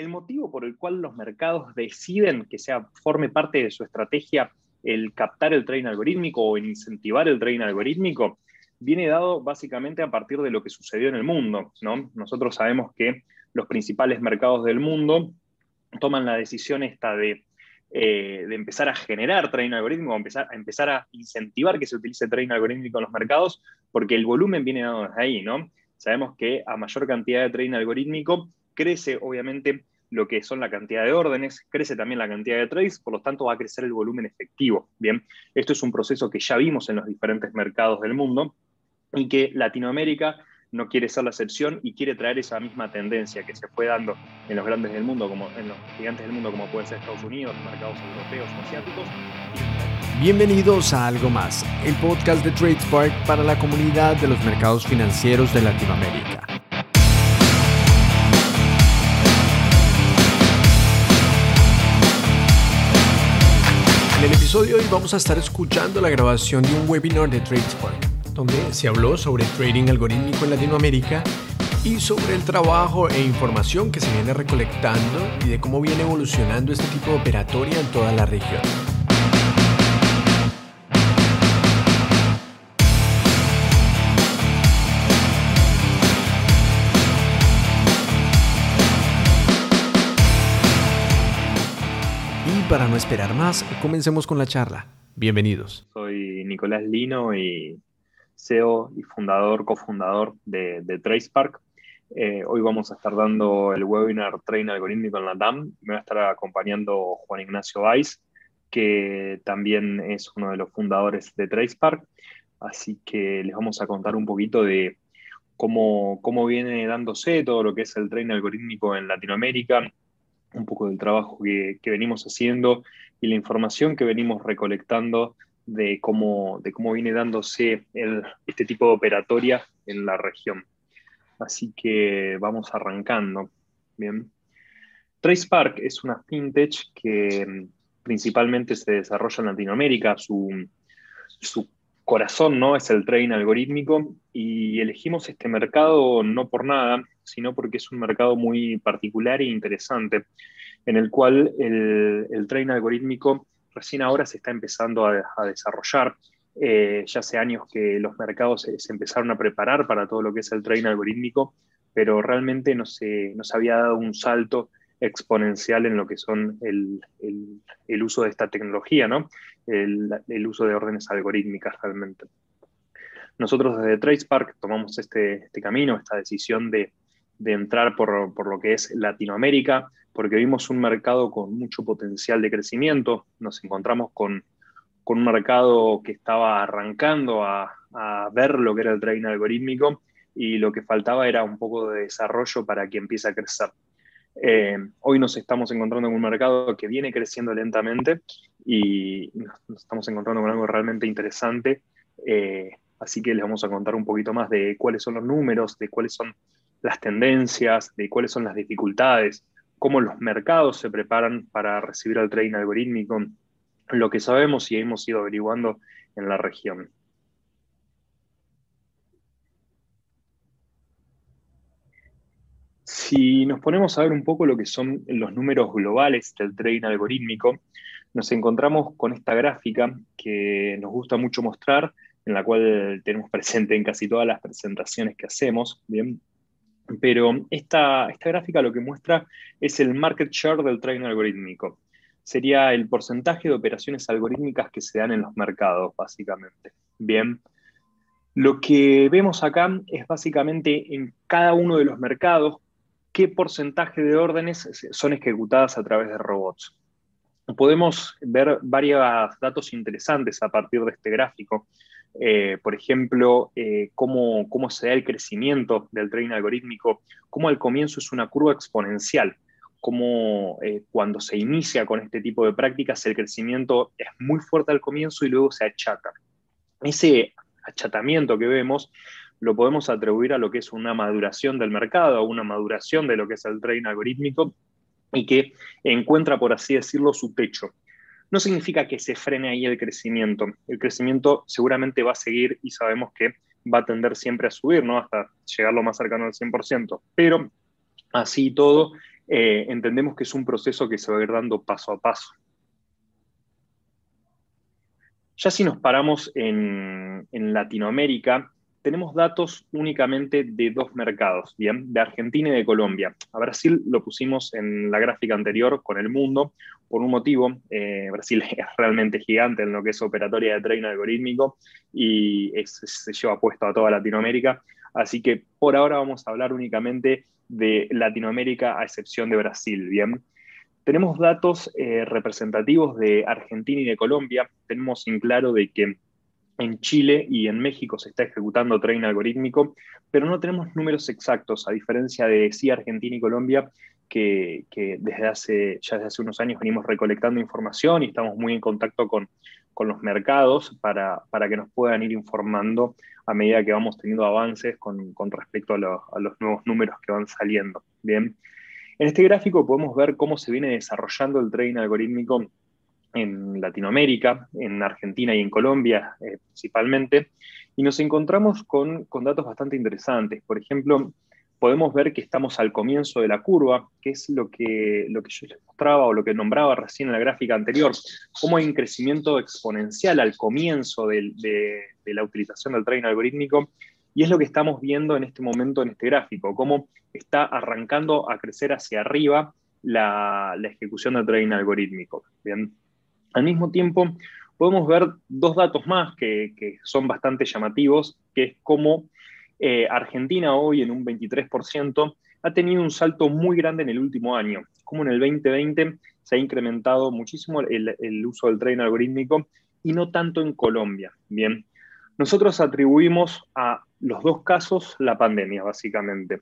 el motivo por el cual los mercados deciden que sea, forme parte de su estrategia el captar el trading algorítmico o incentivar el trading algorítmico viene dado básicamente a partir de lo que sucedió en el mundo. ¿no? Nosotros sabemos que los principales mercados del mundo toman la decisión esta de, eh, de empezar a generar trading algorítmico, empezar, a empezar a incentivar que se utilice trading algorítmico en los mercados, porque el volumen viene dado desde ahí, ¿no? Sabemos que a mayor cantidad de trading algorítmico crece, obviamente, lo que son la cantidad de órdenes, crece también la cantidad de trades, por lo tanto va a crecer el volumen efectivo. Bien, esto es un proceso que ya vimos en los diferentes mercados del mundo y que Latinoamérica no quiere ser la excepción y quiere traer esa misma tendencia que se fue dando en los grandes del mundo, como en los gigantes del mundo, como pueden ser Estados Unidos, mercados europeos asiáticos. Bienvenidos a Algo Más, el podcast de TradeSpark para la comunidad de los mercados financieros de Latinoamérica. En el episodio de hoy vamos a estar escuchando la grabación de un webinar de TradeSpark donde se habló sobre trading algorítmico en Latinoamérica y sobre el trabajo e información que se viene recolectando y de cómo viene evolucionando este tipo de operatoria en toda la región. Para no esperar más, comencemos con la charla. Bienvenidos. Soy Nicolás Lino y CEO y fundador, cofundador de, TracePark. Eh, hoy vamos a estar dando el webinar Train Algorítmico en la DAM. Me va a estar acompañando Juan Ignacio Weiss, que también es uno de los fundadores de TracePark. Así que les vamos a contar un poquito de cómo, cómo viene dándose todo lo que es el train algorítmico en Latinoamérica, un poco del trabajo que, que venimos haciendo y la información que venimos recolectando de cómo, de cómo viene dándose este tipo de operatoria en la región. Así que vamos arrancando. Bien. TracePark es una fintech que mm, principalmente se desarrolla en Latinoamérica. Su, su corazón ¿no? es el trading algorítmico y elegimos este mercado no por nada, sino porque es un mercado muy particular e interesante, en el cual el, el trading algorítmico recién ahora se está empezando a, desarrollar. Eh, ya hace años que los mercados se, empezaron a preparar para todo lo que es el trading algorítmico, pero realmente no se, no se había dado un salto exponencial en lo que son el, el, uso de esta tecnología, ¿no? El, el, uso de órdenes algorítmicas realmente. Nosotros desde TracePark tomamos este, este camino, esta decisión de, de entrar por, por, lo que es Latinoamérica, porque vimos un mercado con mucho potencial de crecimiento, nos encontramos con, con un mercado que estaba arrancando a, a, ver lo que era el trading algorítmico y lo que faltaba era un poco de desarrollo para que empiece a crecer. Eh, hoy nos estamos encontrando en un mercado que viene creciendo lentamente y nos estamos encontrando con algo realmente interesante. Eh, así que les vamos a contar un poquito más de cuáles son los números, de cuáles son las tendencias, de cuáles son las dificultades, cómo los mercados se preparan para recibir al trading algorítmico, lo que sabemos y hemos ido averiguando en la región. Si nos ponemos a ver un poco lo que son los números globales del trading algorítmico, nos encontramos con esta gráfica que nos gusta mucho mostrar, en la cual tenemos presente en casi todas las presentaciones que hacemos, ¿bien? Pero esta, esta gráfica lo que muestra es el market share del trading algorítmico. Sería el porcentaje de operaciones algorítmicas que se dan en los mercados, básicamente. Bien. Lo que vemos acá es básicamente en cada uno de los mercados qué porcentaje de órdenes son ejecutadas a través de robots. Podemos ver varios datos interesantes a partir de este gráfico. Eh, por ejemplo, eh, cómo, se da el crecimiento del trading algorítmico, cómo al comienzo es una curva exponencial, cómo eh, cuando se inicia con este tipo de prácticas el crecimiento es muy fuerte al comienzo y luego se achata. Ese achatamiento que vemos lo podemos atribuir a lo que es una maduración del mercado, a una maduración de lo que es el trading algorítmico y que encuentra, por así decirlo, su techo no significa que se frene ahí el crecimiento. El crecimiento seguramente va a seguir y sabemos que va a tender siempre a subir, ¿no? Hasta llegar lo más cercano al 100%. Pero así todo, eh, entendemos que es un proceso que se va a ir dando paso a paso. Ya si nos paramos en, Latinoamérica, tenemos datos únicamente de dos mercados, ¿bien? De Argentina y de Colombia. A Brasil lo pusimos en la gráfica anterior con el mundo por un motivo. Eh, Brasil es realmente gigante en lo que es operatoria de trading algorítmico y se lleva puesto a toda Latinoamérica. Así que por ahora vamos a hablar únicamente de Latinoamérica a excepción de Brasil, ¿bien? Tenemos datos eh, representativos de Argentina y de Colombia. Tenemos en claro de que en Chile y en México se está ejecutando trading algorítmico, pero no tenemos números exactos, a diferencia de sí Argentina y Colombia, que, desde hace, ya desde hace unos años venimos recolectando información y estamos muy en contacto con, los mercados para, que nos puedan ir informando a medida que vamos teniendo avances con, respecto a, a, los nuevos números que van saliendo. Bien. En este gráfico podemos ver cómo se viene desarrollando el trading algorítmico en Latinoamérica, en Argentina y en Colombia eh, principalmente, y nos encontramos con, datos bastante interesantes. Por ejemplo, podemos ver que estamos al comienzo de la curva, que es lo que, lo que yo les mostraba o lo que nombraba recién en la gráfica anterior, cómo hay un crecimiento exponencial al comienzo de, la utilización del trading algorítmico, y es lo que estamos viendo en este momento en este gráfico, cómo está arrancando a crecer hacia arriba la, la ejecución del trading algorítmico. Bien. Al mismo tiempo, podemos ver dos datos más que, son bastante llamativos, que es cómo eh, Argentina hoy en un 23% ha tenido un salto muy grande en el último año, como en el 2020 se ha incrementado muchísimo el, uso del trading algorítmico y no tanto en Colombia. Bien, nosotros atribuimos a los dos casos la pandemia, básicamente.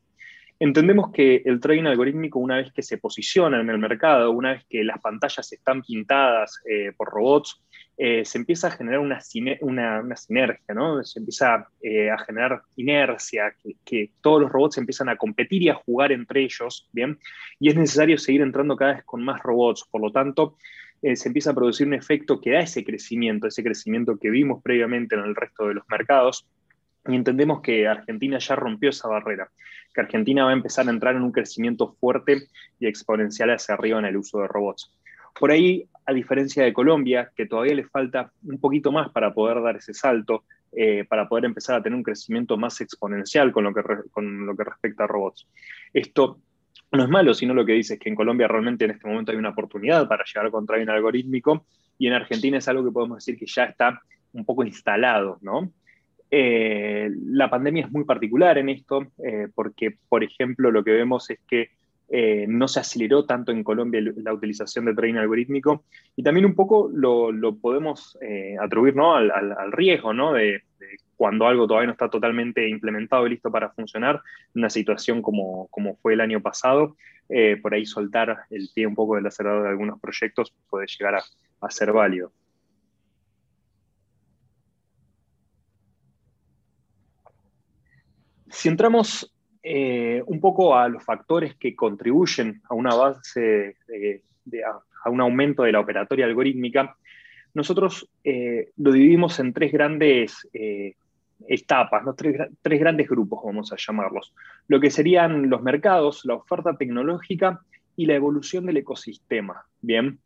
Entendemos que el trading algorítmico, una vez que se posiciona en el mercado, una vez que las pantallas están pintadas eh, por robots, eh, se empieza a generar una, sinergia, ¿no? Se empieza eh, a generar inercia, que, todos los robots empiezan a competir y a jugar entre ellos, ¿bien? Y es necesario seguir entrando cada vez con más robots. Por lo tanto, se empieza a producir un efecto que da ese crecimiento, ese crecimiento que vimos previamente en el resto de los mercados, y entendemos que Argentina ya rompió esa barrera, que Argentina va a empezar a entrar en un crecimiento fuerte y exponencial hacia arriba en el uso de robots. Por ahí, a diferencia de Colombia, que todavía le falta un poquito más para poder dar ese salto, eh, para poder empezar a tener un crecimiento más exponencial con lo, que con lo que respecta a robots. Esto no es malo, sino lo que dice es que en Colombia realmente en este momento hay una oportunidad para llegar contra un algorítmico y en Argentina es algo que podemos decir que ya está un poco instalado, ¿no? Eh, la pandemia es muy particular en esto, eh, porque, por ejemplo, lo que vemos es que eh, no se aceleró tanto en Colombia la utilización de trading algorítmico y también un poco lo, podemos atribuir ¿no? al, riesgo ¿no? de, cuando algo todavía no está totalmente implementado y listo para funcionar, una situación como, como fue el año pasado, por ahí soltar el pie un poco del acelerador de algunos proyectos puede llegar a, a ser válido. Si entramos eh, un poco a los factores que contribuyen a una base, a, un aumento de la operatoria algorítmica, nosotros eh, lo dividimos en tres grandes eh, etapas, tres, tres, grandes grupos, vamos a llamarlos. Lo que serían los mercados, la oferta tecnológica y la evolución del ecosistema. Bien,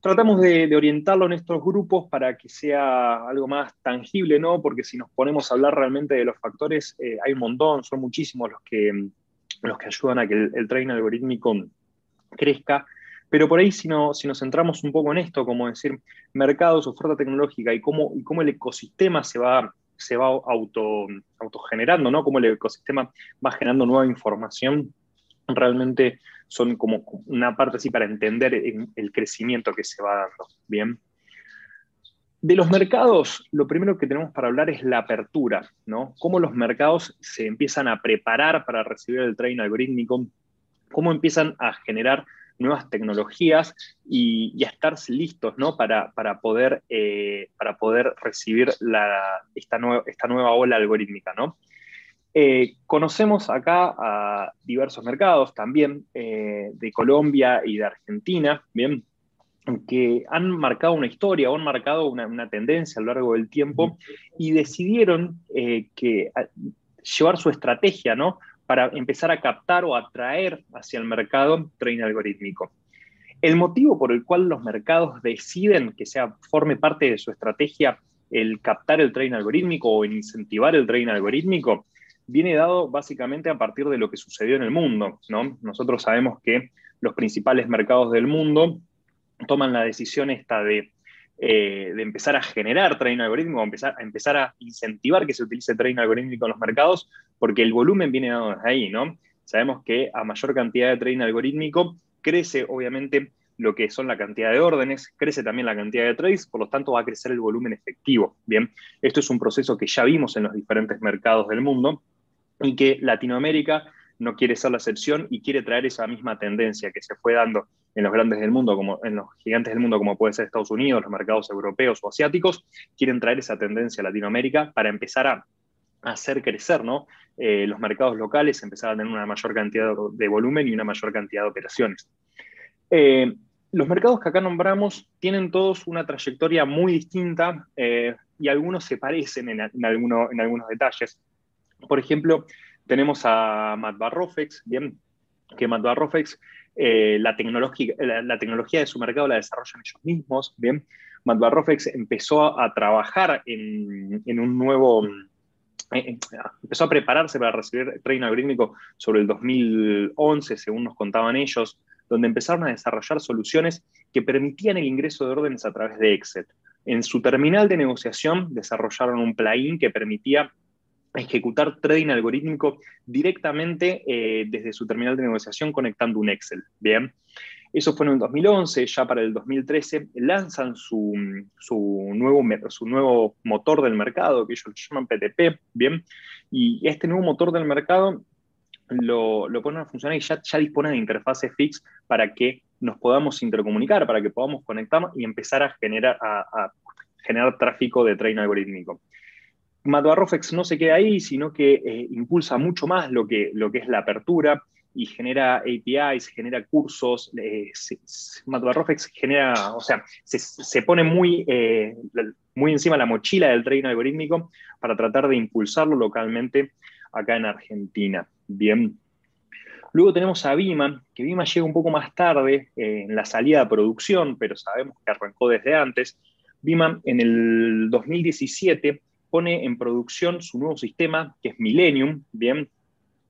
tratamos de, orientarlo en estos grupos para que sea algo más tangible, ¿no? Porque si nos ponemos a hablar realmente de los factores, eh, hay un montón, son muchísimos los que, los que ayudan a que el, el trading algorítmico crezca. Pero por ahí, si, no, si nos centramos un poco en esto, como decir mercados, oferta tecnológica y cómo, cómo el ecosistema se va, se va auto, autogenerando, ¿no? Cómo el ecosistema va generando nueva información, realmente son como una parte así para entender el crecimiento que se va dando. Bien. De los mercados, lo primero que tenemos para hablar es la apertura, ¿no? Cómo los mercados se empiezan a preparar para recibir el trading algorítmico, cómo empiezan a generar nuevas tecnologías y, a estar listos ¿no? para, poder, eh, para poder recibir esta, esta nueva ola algorítmica. ¿no? Eh, conocemos acá a diversos mercados también eh, de Colombia y de Argentina, bien, que han marcado una historia o han marcado una, tendencia a lo largo del tiempo y decidieron eh, que, llevar su estrategia ¿no? para empezar a captar o atraer hacia el mercado trading algorítmico. El motivo por el cual los mercados deciden que sea, forme parte de su estrategia el captar el trading algorítmico o el incentivar el trading algorítmico viene dado básicamente a partir de lo que sucedió en el mundo. ¿no? Nosotros sabemos que los principales mercados del mundo toman la decisión esta de, eh, de empezar a generar trading algorítmico, empezar, a empezar a incentivar que se utilice trading algorítmico en los mercados, porque el volumen viene dado desde ahí, ¿no? Sabemos que a mayor cantidad de trading algorítmico crece obviamente lo que son la cantidad de órdenes, crece también la cantidad de trades, por lo tanto va a crecer el volumen efectivo. Bien, esto es un proceso que ya vimos en los diferentes mercados del mundo y que Latinoamérica no quiere ser la excepción y quiere traer esa misma tendencia que se fue dando en los grandes del mundo, como en los gigantes del mundo, como puede ser Estados Unidos, los mercados europeos o asiáticos, quieren traer esa tendencia a Latinoamérica para empezar a hacer crecer ¿no? Eh, los mercados locales, empezar a tener una mayor cantidad de volumen y una mayor cantidad de operaciones. Eh, los mercados que acá nombramos tienen todos una trayectoria muy distinta eh, y algunos se parecen en, en, algunos detalles. Por ejemplo, tenemos a Matt Barrofex, bien, que Matt Barrofex, eh, la, tecnología, la, tecnología de su mercado la desarrollan ellos mismos, bien. Matt Barrofex empezó a, trabajar en, un nuevo, eh, empezó a prepararse para recibir training algorítmico sobre el 2011, según nos contaban ellos, donde empezaron a desarrollar soluciones que permitían el ingreso de órdenes a través de Excel. En su terminal de negociación desarrollaron un plugin que permitía ejecutar trading algorítmico directamente eh, desde su terminal de negociación conectando un Excel. Bien, eso fue en el 2011, ya para el 2013 lanzan su, nuevo, su nuevo motor del mercado, que ellos llaman PTP, bien, y este nuevo motor del mercado lo, ponen a funcionar y ya, ya disponen de interfaces fix para que nos podamos intercomunicar, para que podamos conectar y empezar a generar, a, generar tráfico de trading algorítmico. Matbarrofex no se queda ahí, sino que eh, impulsa mucho más lo que, lo que es la apertura y genera APIs, genera cursos. Eh, genera, o sea, se, pone muy, eh, muy encima la mochila del trading algorítmico para tratar de impulsarlo localmente acá en Argentina. Bien. Luego tenemos a Vima, que Vima llega un poco más tarde eh, en la salida de producción, pero sabemos que arrancó desde antes. Vima en el 2017 pone en producción su nuevo sistema, que es Millennium, bien,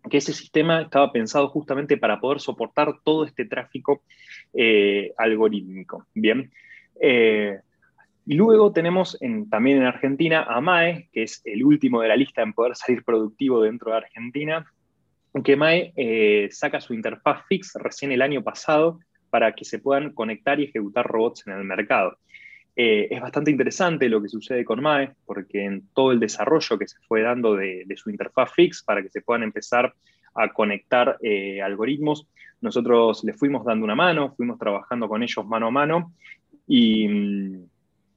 que ese sistema estaba pensado justamente para poder soportar todo este tráfico eh, algorítmico, bien. Eh, y luego tenemos también en Argentina a MAE, que es el último de la lista en poder salir productivo dentro de Argentina, que MAE eh, saca su interfaz fix recién el año pasado para que se puedan conectar y ejecutar robots en el mercado. Eh, es bastante interesante lo que sucede con MAE, porque en todo el desarrollo que se fue dando de, su interfaz fix para que se puedan empezar a conectar eh, algoritmos, nosotros les fuimos dando una mano, fuimos trabajando con ellos mano a mano y mm,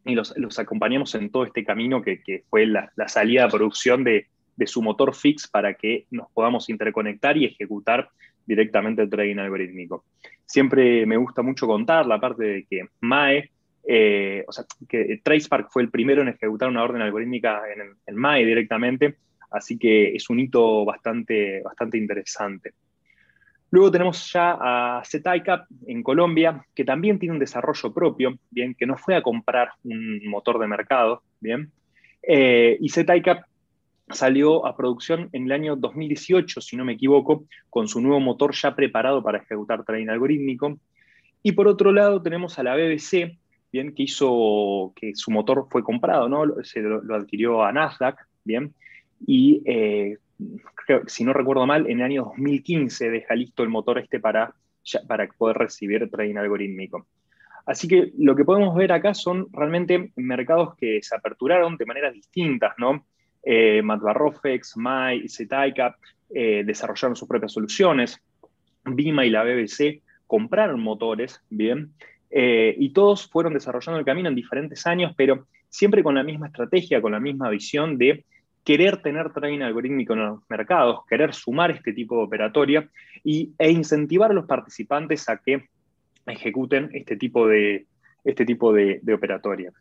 y los, acompañamos en todo este camino que, fue la, salida a producción de, su motor fix para que nos podamos interconectar y ejecutar directamente el trading algorítmico. Siempre me gusta mucho contar la parte de que MAE, eh, o sea, que TracePark fue el primero en ejecutar una orden algorítmica en, en MAE directamente, así que es un hito bastante, bastante interesante. Luego tenemos ya a ZICAP en Colombia, que también tiene un desarrollo propio, bien, que no fue a comprar un motor de mercado, bien. Eh, y ZICAP salió a producción en el año 2018, si no me equivoco, con su nuevo motor ya preparado para ejecutar trading algorítmico. Y por otro lado tenemos a la BBC, bien, que hizo que su motor fue comprado, ¿no? Se lo, adquirió a Nasdaq, bien, y eh, si no recuerdo mal, en el año 2015 deja listo el motor este para, para poder recibir trading algorítmico. Así que lo que podemos ver acá son realmente mercados que se aperturaron de maneras distintas, ¿no? Eh, Matbarrofex, MAI, Zetaika eh, desarrollaron sus propias soluciones. Bima y la BBC compraron motores, ¿bien? Eh, y todos fueron desarrollando el camino en diferentes años, pero siempre con la misma estrategia, con la misma visión de querer tener trading algorítmico en los mercados, querer sumar este tipo de operatoria y, e incentivar a los participantes a que ejecuten este tipo de, este tipo de, operatoria.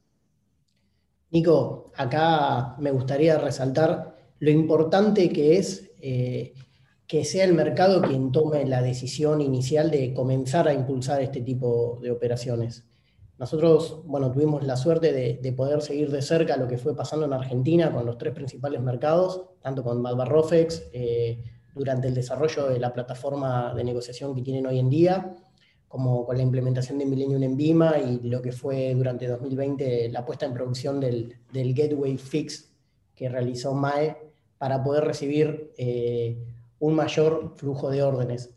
Nico, acá me gustaría resaltar lo importante que es eh, que sea el mercado quien tome la decisión inicial de comenzar a impulsar este tipo de operaciones. Nosotros, bueno, tuvimos la suerte de, poder seguir de cerca lo que fue pasando en Argentina con los tres principales mercados, tanto con Malbarrofex, eh, durante el desarrollo de la plataforma de negociación que tienen hoy en día, como con la implementación de Millennium en Bima y lo que fue durante 2020 la puesta en producción del, Gateway Fix que realizó MAE para poder recibir eh, un mayor flujo de órdenes.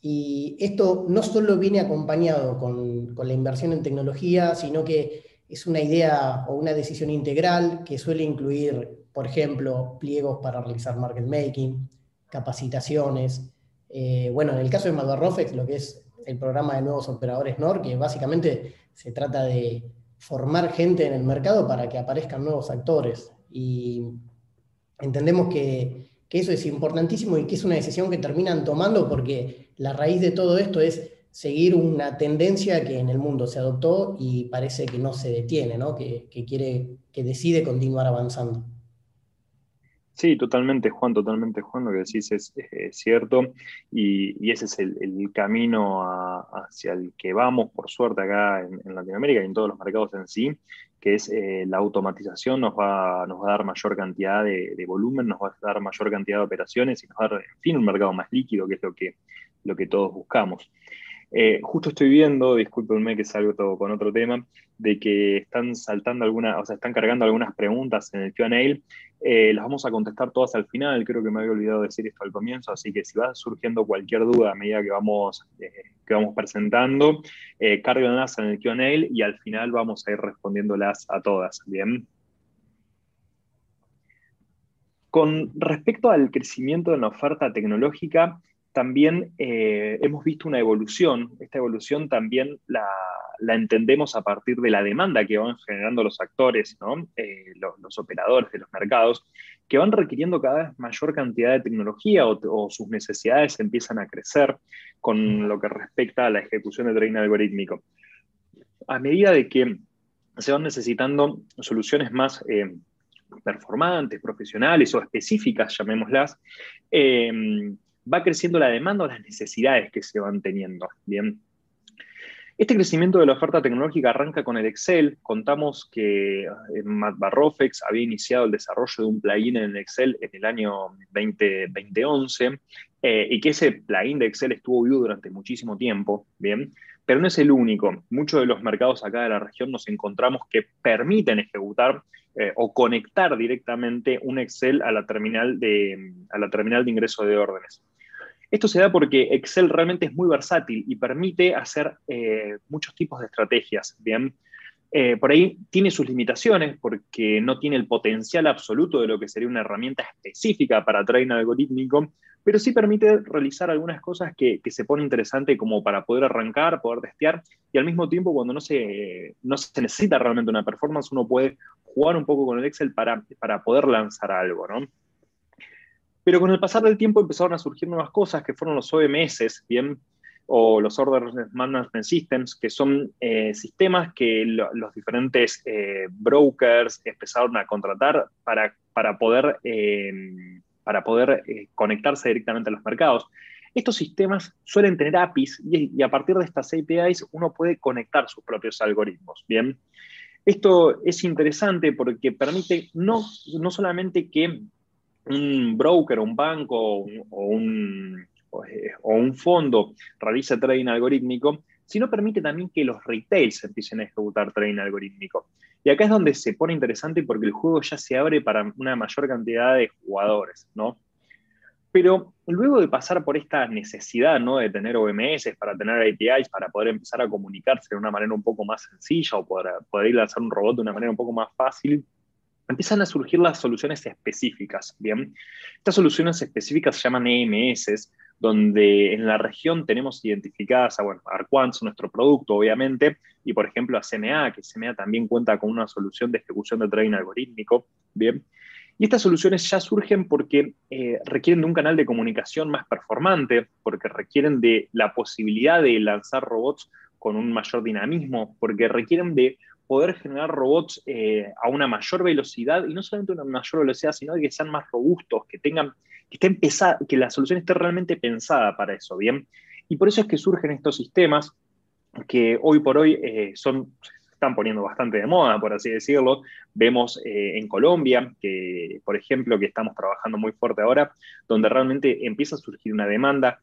Y esto no solo viene acompañado con, la inversión en tecnología, sino que es una idea o una decisión integral que suele incluir, por ejemplo, pliegos para realizar market making, capacitaciones. Eh, bueno, en el caso de Malvarrofex, lo que es el programa de nuevos operadores NOR, que básicamente se trata de formar gente en el mercado para que aparezcan nuevos actores. Y entendemos que, que eso es importantísimo y que es una decisión que terminan tomando porque la raíz de todo esto es seguir una tendencia que en el mundo se adoptó y parece que no se detiene, ¿no? Que, quiere, que decide continuar avanzando. Sí, totalmente, Juan, totalmente, Juan, lo que decís es, cierto y, ese es el, camino hacia el que vamos, por suerte, acá en, Latinoamérica y en todos los mercados en sí, que es eh, la automatización nos va, nos va a dar mayor cantidad de, volumen, nos va a dar mayor cantidad de operaciones y nos va a dar, en fin, un mercado más líquido, que es lo que, lo que todos buscamos. Eh, justo estoy viendo, discúlpenme que salgo todo con otro tema, de que están saltando algunas, o sea, están cargando algunas preguntas en el QA. Eh, las vamos a contestar todas al final, creo que me había olvidado decir esto al comienzo, así que si va surgiendo cualquier duda a medida que vamos, eh, que vamos presentando, eh, en el QA y al final vamos a ir respondiéndolas a todas. Bien. Con respecto al crecimiento de la oferta tecnológica, también eh, hemos visto una evolución. Esta evolución también la, entendemos a partir de la demanda que van generando los actores, eh, los, operadores de los mercados, que van requiriendo cada vez mayor cantidad de tecnología o, sus necesidades empiezan a crecer con lo que respecta a la ejecución de trading algorítmico. A medida de que se van necesitando soluciones más eh, performantes, profesionales o específicas, llamémoslas, va creciendo la demanda o las necesidades que se van teniendo. Bien. Este crecimiento de la oferta tecnológica arranca con el Excel. Contamos que eh, Matt Barrofex había iniciado el desarrollo de un plugin en Excel en el año 2011 eh, y que ese plugin de Excel estuvo vivo durante muchísimo tiempo. Bien, pero no es el único. Muchos de los mercados acá de la región nos encontramos que permiten ejecutar eh, o conectar directamente un Excel a la terminal de, a la terminal de ingreso de órdenes. Esto se da porque Excel realmente es muy versátil y permite hacer eh, muchos tipos de estrategias. Bien, eh, por ahí tiene sus limitaciones porque no tiene el potencial absoluto de lo que sería una herramienta específica para trading algorítmico, pero sí permite realizar algunas cosas que, se pone interesante como para poder arrancar, poder testear y al mismo tiempo cuando no se, no se necesita realmente una performance, uno puede jugar un poco con el Excel para, para poder lanzar algo, ¿no? Pero con el pasar del tiempo empezaron a surgir nuevas cosas que fueron los OMS, ¿bien? o los Order Management Systems, que son eh, sistemas que los diferentes eh, brokers empezaron a contratar para, para poder, eh, para poder conectarse directamente a los mercados. Estos sistemas suelen tener APIs y, a partir de estas APIs uno puede conectar sus propios algoritmos. Bien, esto es interesante porque permite no, no solamente que un broker, un banco o un, o un fondo realice trading algorítmico, sino permite también que los retails empiecen a ejecutar trading algorítmico. Y acá es donde se pone interesante porque el juego ya se abre para una mayor cantidad de jugadores, ¿no? Pero luego de pasar por esta necesidad ¿no? de tener OMS, para tener APIs, para poder empezar a comunicarse de una manera un poco más sencilla o poder, poder lanzar un robot de una manera un poco más fácil, empiezan a surgir las soluciones específicas. Bien, estas soluciones específicas se llaman EMS, donde en la región tenemos identificadas a, bueno, Arquans, nuestro producto, obviamente, y por ejemplo a CMA, que CMA también cuenta con una solución de ejecución de trading algorítmico. Bien, y estas soluciones ya surgen porque eh, requieren de un canal de comunicación más performante, porque requieren de la posibilidad de lanzar robots con un mayor dinamismo, porque requieren de poder generar robots eh, a una mayor velocidad, y no solamente una mayor velocidad, sino que sean más robustos, que tengan que, esté que la solución esté realmente pensada para eso, ¿bien? Y por eso es que surgen estos sistemas que hoy por hoy eh, son, están poniendo bastante de moda, por así decirlo. Vemos eh, en Colombia, que por ejemplo, que estamos trabajando muy fuerte ahora, donde realmente empieza a surgir una demanda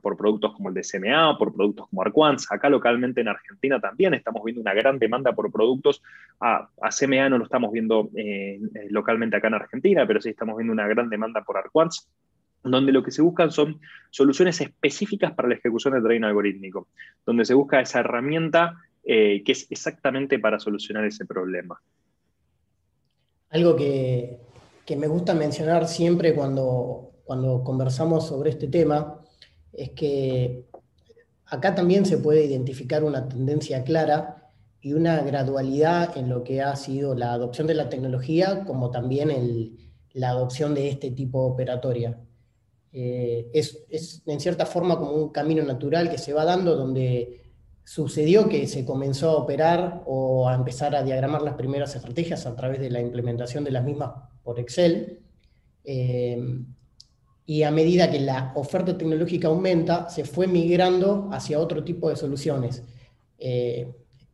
por, productos como el de CMA, por productos como Arquans. Acá localmente en Argentina también estamos viendo una gran demanda por productos. A, CMA no lo estamos viendo eh, localmente acá en Argentina, pero sí estamos viendo una gran demanda por Arquans donde lo que se buscan son soluciones específicas para la ejecución del trading algorítmico, donde se busca esa herramienta eh, que es exactamente para solucionar ese problema. Algo que, me gusta mencionar siempre cuando, cuando conversamos sobre este tema es que acá también se puede identificar una tendencia clara y una gradualidad en lo que ha sido la adopción de la tecnología, como también la adopción de este tipo operatoria. Eh, es, es, en cierta forma como un camino natural que se va dando donde sucedió que se comenzó a operar o a empezar a diagramar las primeras estrategias a través de la implementación de las mismas por Excel. Eh, y a medida que la oferta tecnológica aumenta, se fue migrando hacia otro tipo de soluciones. Eh,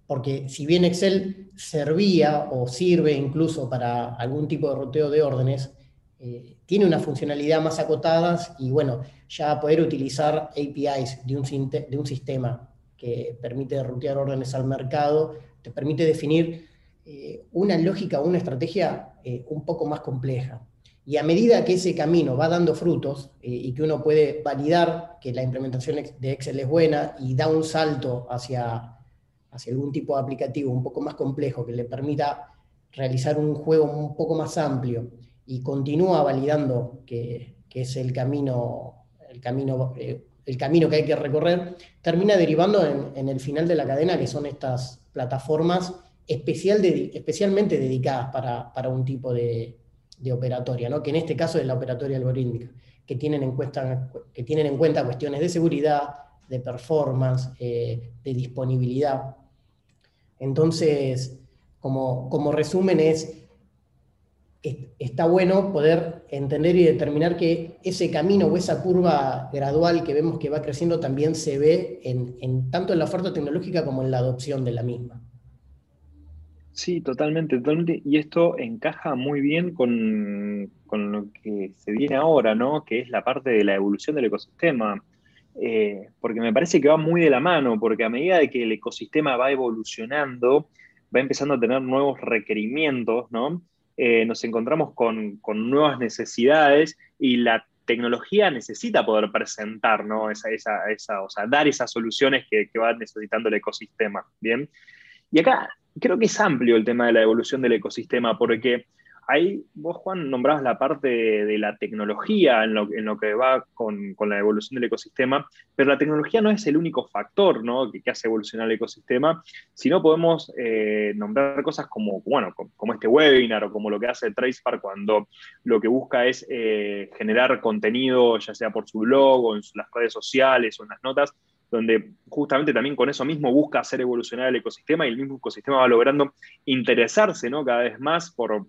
porque si bien Excel servía o sirve incluso para algún tipo de roteo de órdenes, eh, tiene una funcionalidad más acotadas y bueno, ya poder utilizar APIs de un, sistema que permite rutear órdenes al mercado, te permite definir eh, una lógica o una estrategia un poco más compleja. Y a medida que ese camino va dando frutos eh, y que uno puede validar que la implementación de Excel es buena y da un salto hacia, hacia algún tipo de aplicativo un poco más complejo que le permita realizar un juego un poco más amplio y continúa validando que, es el camino, el, camino, eh, el camino que hay que recorrer, termina derivando en, el final de la cadena, que son estas plataformas especial especialmente dedicadas para, para un tipo de, de operatoria, ¿no? que en este caso es la operatoria algorítmica, que tienen en cuenta, que tienen en cuenta cuestiones de seguridad, de performance, eh, de disponibilidad. Entonces, como, como resumen es, está bueno poder entender y determinar que ese camino o esa curva gradual que vemos que va creciendo también se ve en, tanto en la oferta tecnológica como en la adopción de la misma. Sí, totalmente, totalmente. Y esto encaja muy bien con, lo que se viene ahora, ¿no? Que es la parte de la evolución del ecosistema. Eh, porque me parece que va muy de la mano, porque a medida de que el ecosistema va evolucionando, va empezando a tener nuevos requerimientos, ¿no? Eh, nos encontramos con, nuevas necesidades y la tecnología necesita poder presentar, ¿no? Esa, esa, esa, o sea, dar esas soluciones que, que va necesitando el ecosistema, ¿bien? Y acá creo que es amplio el tema de la evolución del ecosistema, porque ahí vos, Juan, nombrabas la parte de, la tecnología en lo, que va con, la evolución del ecosistema, pero la tecnología no es el único factor que, hace evolucionar el ecosistema, sino podemos eh, nombrar cosas como, bueno, como este webinar o como lo que hace Tracepar cuando lo que busca es eh, generar contenido, ya sea por su blog o en las redes sociales o en las notas, donde justamente también con eso mismo busca hacer evolucionar el ecosistema y el mismo ecosistema va logrando interesarse ¿no? cada vez más por,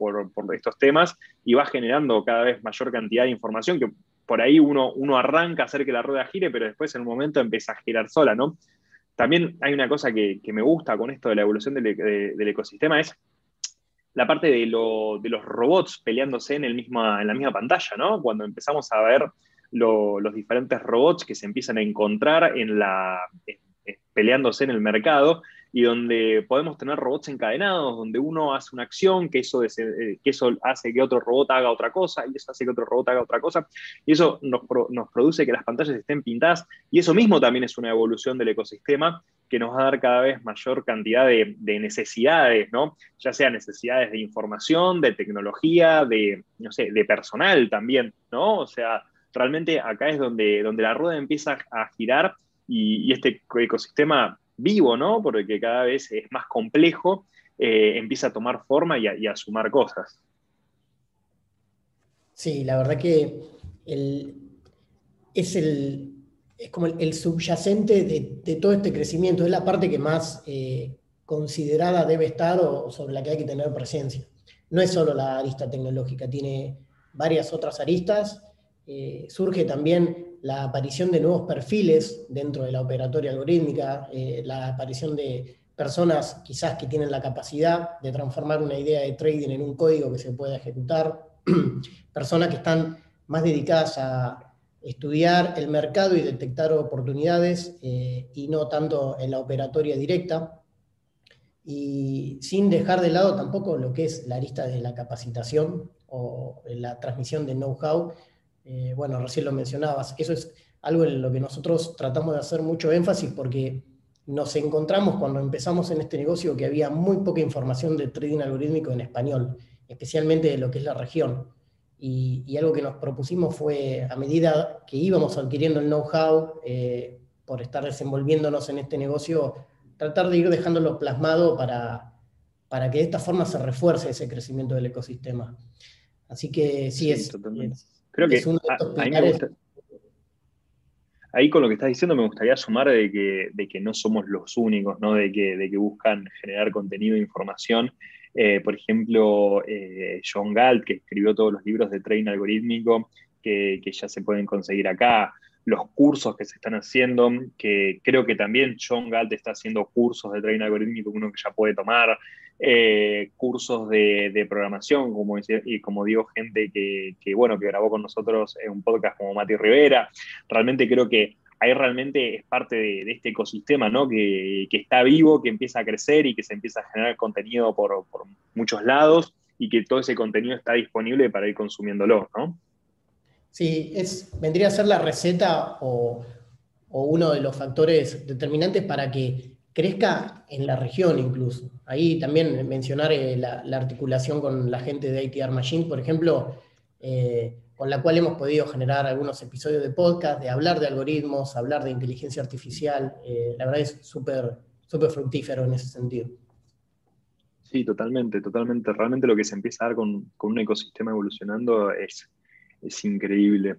estos temas y va generando cada vez mayor cantidad de información que por ahí uno, uno arranca a hacer que la rueda gire, pero después en un momento empieza a girar sola, ¿no? También hay una cosa que, me gusta con esto de la evolución del, del ecosistema, es la parte de, de, los robots peleándose en, el misma, en la misma pantalla, ¿no? Cuando empezamos a ver los diferentes robots que se empiezan a encontrar en la, peleándose en el mercado y donde podemos tener robots encadenados, donde uno hace una acción, que eso, eh, que eso hace que otro robot haga otra cosa, y eso hace que otro robot haga otra cosa, y eso nos, produce que las pantallas estén pintadas, y eso mismo también es una evolución del ecosistema que nos va a dar cada vez mayor cantidad de, necesidades, ¿no? Ya sea necesidades de información, de tecnología, de, no sé, de personal también, ¿no? O sea, realmente acá es donde, donde la rueda empieza a girar y, este ecosistema vivo, ¿no? Porque cada vez es más complejo, eh, empieza a tomar forma y a, sumar cosas. Sí, la verdad que es, el, como el, subyacente de, todo este crecimiento, es la parte que más eh, considerada debe estar o sobre la que hay que tener presencia. No es solo la arista tecnológica, tiene varias otras aristas eh, surge también la aparición de nuevos perfiles dentro de la operatoria algorítmica, eh, la aparición de personas quizás que tienen la capacidad de transformar una idea de trading en un código que se pueda ejecutar, personas que están más dedicadas a estudiar el mercado y detectar oportunidades eh, y no tanto en la operatoria directa. Y sin dejar de lado tampoco lo que es la lista de la capacitación o la transmisión de know-how. Eh, bueno, recién lo mencionabas, eso es algo en lo que nosotros tratamos de hacer mucho énfasis porque nos encontramos cuando empezamos en este negocio que había muy poca información de trading algorítmico en español, especialmente de lo que es la región. Y, algo que nos propusimos fue, a medida que íbamos adquiriendo el know-how, eh, por estar desenvolviéndonos en este negocio, tratar de ir dejándolo plasmado para, para que de esta forma se refuerce ese crecimiento del ecosistema. Así que sí, es, Creo que ahí con lo que estás diciendo me gustaría sumar de que, de que no somos los únicos, ¿no? De, que, de que buscan generar contenido e información. Eh, por ejemplo, eh, John Galt, que escribió todos los libros de trading algorítmico, que, que, ya se pueden conseguir acá, los cursos que se están haciendo, que creo que también John Galt está haciendo cursos de trading algorítmico, uno que ya puede tomar, eh, cursos de, programación, como, y como digo, gente que, bueno, que grabó con nosotros en un podcast como Mati Rivera. Realmente creo que ahí realmente es parte de, este ecosistema, ¿no? Que, está vivo, que empieza a crecer y que se empieza a generar contenido por, muchos lados y que todo ese contenido está disponible para ir consumiéndolo, ¿no? Sí, es, vendría a ser la receta o, o uno de los factores determinantes para que crezca en la región incluso. Ahí también mencionar eh, la, articulación con la gente de ITR Machine, por ejemplo, eh, con la cual hemos podido generar algunos episodios de podcast, de hablar de algoritmos, hablar de inteligencia artificial. Eh, la verdad es súper súper fructífero en ese sentido. Sí, totalmente, totalmente. Realmente lo que se empieza a dar con, un ecosistema evolucionando es, es increíble.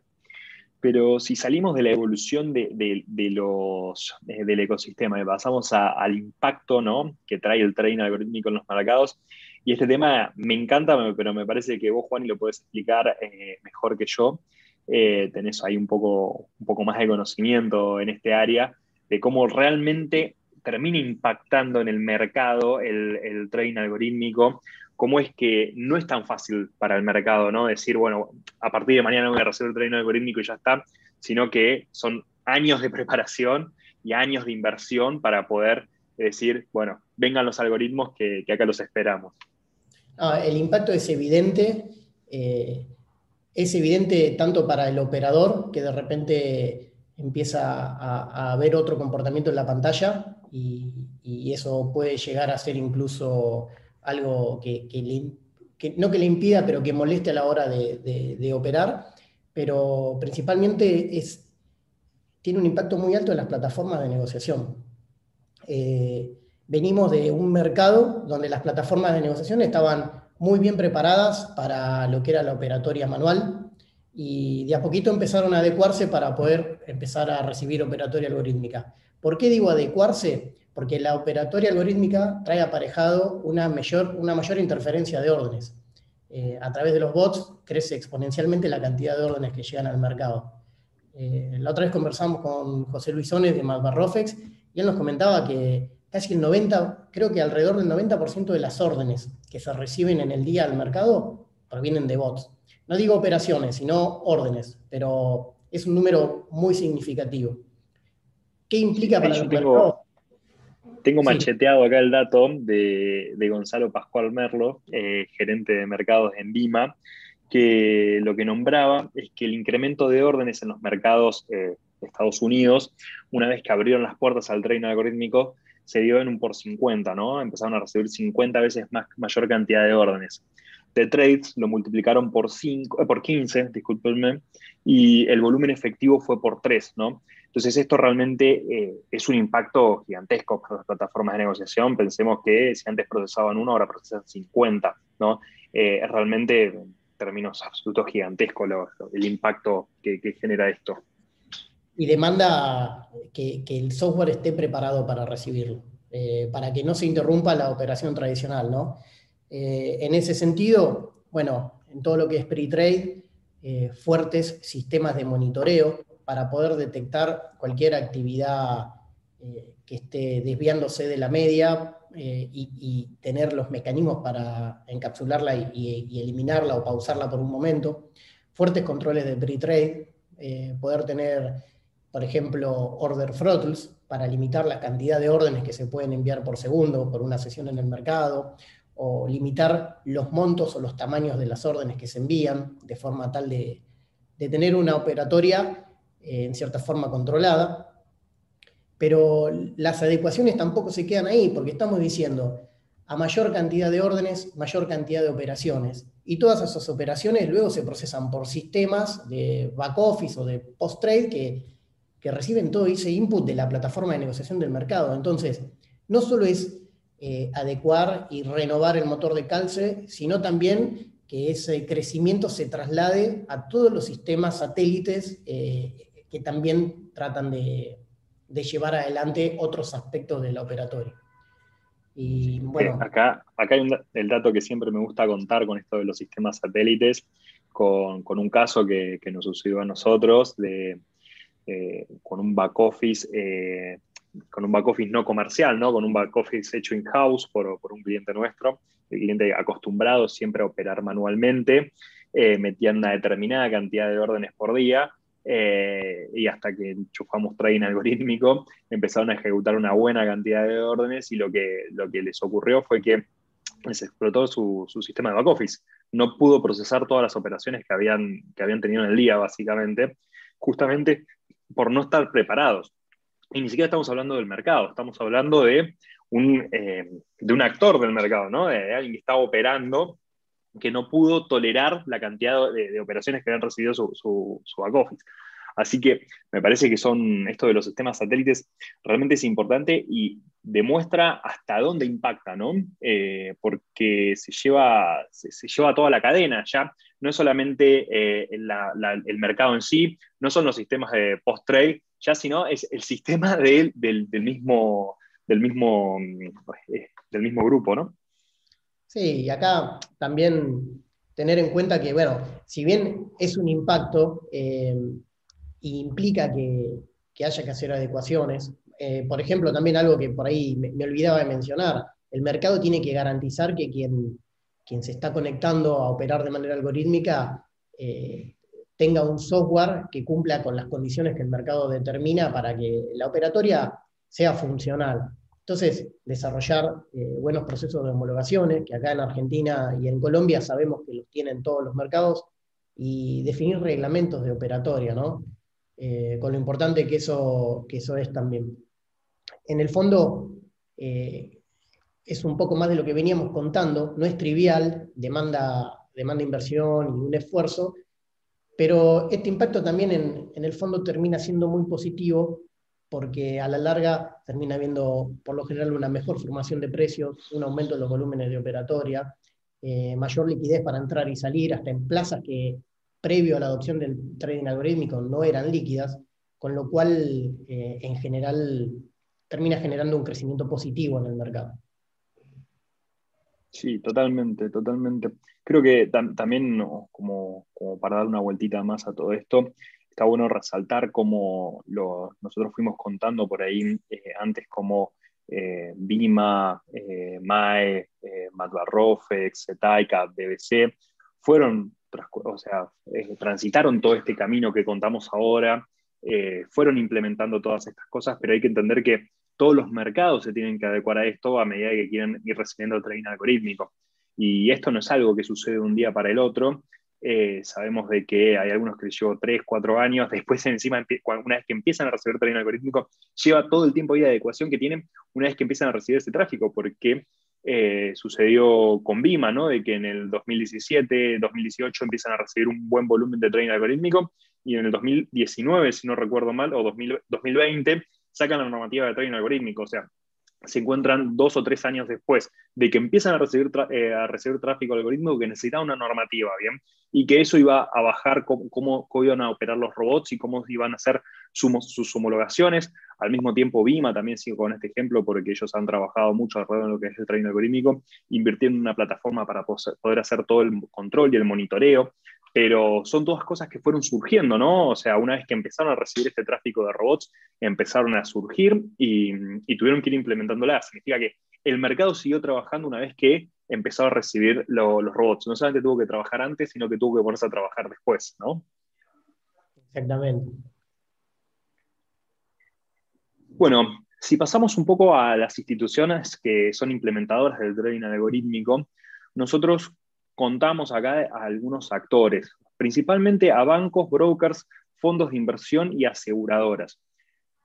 Pero si salimos de la evolución de, los, eh, del ecosistema y pasamos al impacto ¿no? que trae el trading algorítmico en los mercados, y este tema me encanta, pero me parece que vos, Juan, lo podés explicar eh, mejor que yo. Eh, tenés ahí un poco, un poco más de conocimiento en este área de cómo realmente termina impactando en el mercado el trading algorítmico, cómo es que no es tan fácil para el mercado, ¿no? Decir, bueno, a partir de mañana voy a recibir el término algorítmico y ya está, sino que son años de preparación y años de inversión para poder decir, bueno, vengan los algoritmos que, acá los esperamos. el impacto es evidente, eh, es evidente tanto para el operador, que de repente empieza a, ver otro comportamiento en la pantalla y eso puede llegar a ser incluso algo que, no que le impida, pero que moleste a la hora de, operar, pero principalmente es, tiene un impacto muy alto en las plataformas de negociación. Eh, venimos de un mercado donde las plataformas de negociación estaban muy bien preparadas para lo que era la operatoria manual y de a poquito empezaron a adecuarse para poder empezar a recibir operatoria algorítmica. ¿Por qué digo adecuarse? Porque la operatoria algorítmica trae aparejado una mayor, una mayor interferencia de órdenes. Eh, a través de los bots crece exponencialmente la cantidad de órdenes que llegan al mercado. Eh, la otra vez conversamos con José Luis Ones de Malbarrofex y él nos comentaba que casi el 90, creo que alrededor del 90% de las órdenes que se reciben en el día al mercado provienen de bots. No digo operaciones, sino órdenes, pero es un número muy significativo. ¿Qué implica para el mercado? Tengo macheteado acá el dato de, Gonzalo Pascual Merlo, eh, gerente de mercados en Vima, que lo que nombraba es que el incremento de órdenes en los mercados eh, de Estados Unidos, una vez que abrieron las puertas al trading algorítmico, se dio en un por 50, ¿no? Empezaron a recibir 50 veces más, mayor cantidad de órdenes. De trades lo multiplicaron por, 5, eh, por 15, discúlpenme, y el volumen efectivo fue por 3, ¿no? Entonces, esto realmente eh, es un impacto gigantesco para las plataformas de negociación. Pensemos que si antes procesaban uno, ahora procesan 50, ¿no? Eh, realmente, en términos absolutos, gigantesco el impacto que, genera esto. Y demanda que, el software esté preparado para recibirlo, eh, para que no se interrumpa la operación tradicional, ¿no? en ese sentido, bueno, en todo lo que es pre-trade, eh, fuertes sistemas de monitoreo para poder detectar cualquier actividad eh, que esté desviándose de la media eh, y, tener los mecanismos para encapsularla y, eliminarla o pausarla por un momento. Fuertes controles de pre-trade, poder tener, por ejemplo, order throttles para limitar la cantidad de órdenes que se pueden enviar por segundo por una sesión en el mercado, o limitar los montos o los tamaños de las órdenes que se envían, de forma tal de, tener una operatoria en cierta forma controlada. Pero las adecuaciones tampoco se quedan ahí, porque estamos diciendo, a mayor cantidad de órdenes, mayor cantidad de operaciones. Y todas esas operaciones luego se procesan por sistemas de back office o de post-trade que, que reciben todo ese input de la plataforma de negociación del mercado. Entonces, no solo es eh, adecuar y renovar el motor de calce, sino también que ese crecimiento se traslade a todos los sistemas satélites eh, que también tratan de, llevar adelante otros aspectos de la operatoria. Y bueno. acá, acá hay el dato que siempre me gusta contar con esto de los sistemas satélites, con, un caso que, nos sucedió a nosotros, de, eh, con un back office con un back office no comercial, ¿no? con un back office hecho in-house por, por, un cliente nuestro, el cliente acostumbrado siempre a operar manualmente, eh, metían una determinada cantidad de órdenes por día eh, y hasta que enchufamos trading algorítmico empezaron a ejecutar una buena cantidad de órdenes y lo que, lo que les ocurrió fue que les explotó su, su, sistema de back office. No pudo procesar todas las operaciones que habían, que habían tenido en el día, básicamente, justamente por no estar preparados. Y ni siquiera estamos hablando del mercado, estamos hablando de un, eh, de un actor del mercado, ¿no? de alguien que estaba operando que no pudo tolerar la cantidad de, operaciones que habían recibido su, su, back office. Así que me parece que son esto de los sistemas satélites realmente es importante y demuestra hasta dónde impacta, ¿no? Eh, porque se lleva, se, lleva toda la cadena ya. No es solamente eh, el mercado en sí, no son los sistemas de post-trade, ya sino es el sistema del, mismo, del, mismo, eh, del mismo grupo, ¿no? Sí, y acá también tener en cuenta que, bueno, si bien es un impacto, implica que, haya que hacer adecuaciones. Eh, por ejemplo, también algo que por ahí me, olvidaba de mencionar, el mercado tiene que garantizar que quien, quien se está conectando a operar de manera algorítmica eh, tenga un software que cumpla con las condiciones que el mercado determina para que la operatoria sea funcional. Entonces, desarrollar eh, buenos procesos de homologaciones, que acá en Argentina y en Colombia sabemos que los tienen todos los mercados, y definir reglamentos de operatoria, ¿no? Eh, con lo importante que eso, que eso es también. En el fondo, eh, es un poco más de lo que veníamos contando, no es trivial, demanda, demanda inversión y un esfuerzo, pero este impacto también en, en, el fondo termina siendo muy positivo porque a la larga termina habiendo por lo general una mejor formación de precios, un aumento en los volúmenes de operatoria, eh, mayor liquidez para entrar y salir, hasta en plazas que previo a la adopción del trading algorítmico no eran líquidas, con lo cual eh, en general termina generando un crecimiento positivo en el mercado. Sí, totalmente, totalmente. Creo que también, como, para dar una vueltita más a todo esto, está bueno resaltar cómo nosotros fuimos contando por ahí eh, antes como eh, Bima, MAE, eh, Matbarrofex, Zetaika, BBC, fueron o sea, eh, transitaron todo este camino que contamos ahora, eh, fueron implementando todas estas cosas, pero hay que entender que todos los mercados se tienen que adecuar a esto a medida que quieren ir recibiendo trading algorítmico. Y esto no es algo que sucede de un día para el otro. Eh, sabemos de que hay algunos que llevan 3, 4 años, después encima, una vez que empiezan a recibir trading algorítmico, lleva todo el tiempo de adecuación que tienen una vez que empiezan a recibir ese tráfico, porque eh, sucedió con Bima, ¿no? de que en el 2017, 2018 empiezan a recibir un buen volumen de trading algorítmico y en el 2019, si no recuerdo mal, o 2020, sacan la normativa de trading algorítmico. O sea, se encuentran dos o tres años después de que empiezan a recibir, eh, a recibir tráfico algorítmico que necesitaba una normativa, ¿bien? Y que eso iba a bajar cómo, cómo, iban a operar los robots y cómo iban a hacer sus homologaciones. Al mismo tiempo, Vima también sigo con este ejemplo porque ellos han trabajado mucho alrededor de lo que es el trading algorítmico, invirtiendo en una plataforma para poder hacer todo el control y el monitoreo pero son todas cosas que fueron surgiendo, ¿no? O sea, una vez que empezaron a recibir este tráfico de robots, empezaron a surgir y, tuvieron que ir implementándola. Significa que el mercado siguió trabajando una vez que empezó a recibir los robots. No solamente tuvo que trabajar antes, sino que tuvo que ponerse a trabajar después, ¿no? Exactamente. Bueno, si pasamos un poco a las instituciones que son implementadoras del trading algorítmico, nosotros contamos acá a algunos actores, principalmente a bancos, brokers, fondos de inversión y aseguradoras.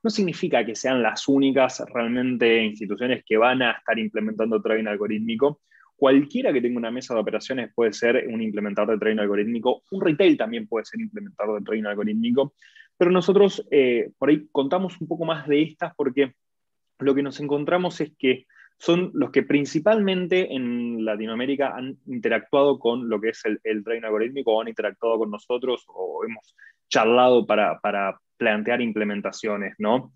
No significa que sean las únicas realmente instituciones que van a estar implementando trading algorítmico. Cualquiera que tenga una mesa de operaciones puede ser un implementador de trading algorítmico. Un retail también puede ser implementador de trading algorítmico. Pero nosotros eh, por ahí contamos un poco más de estas porque lo que nos encontramos es que son los que principalmente en Latinoamérica han interactuado con lo que es el, el trading algorítmico, o han interactuado con nosotros, o hemos charlado para, plantear implementaciones, ¿no?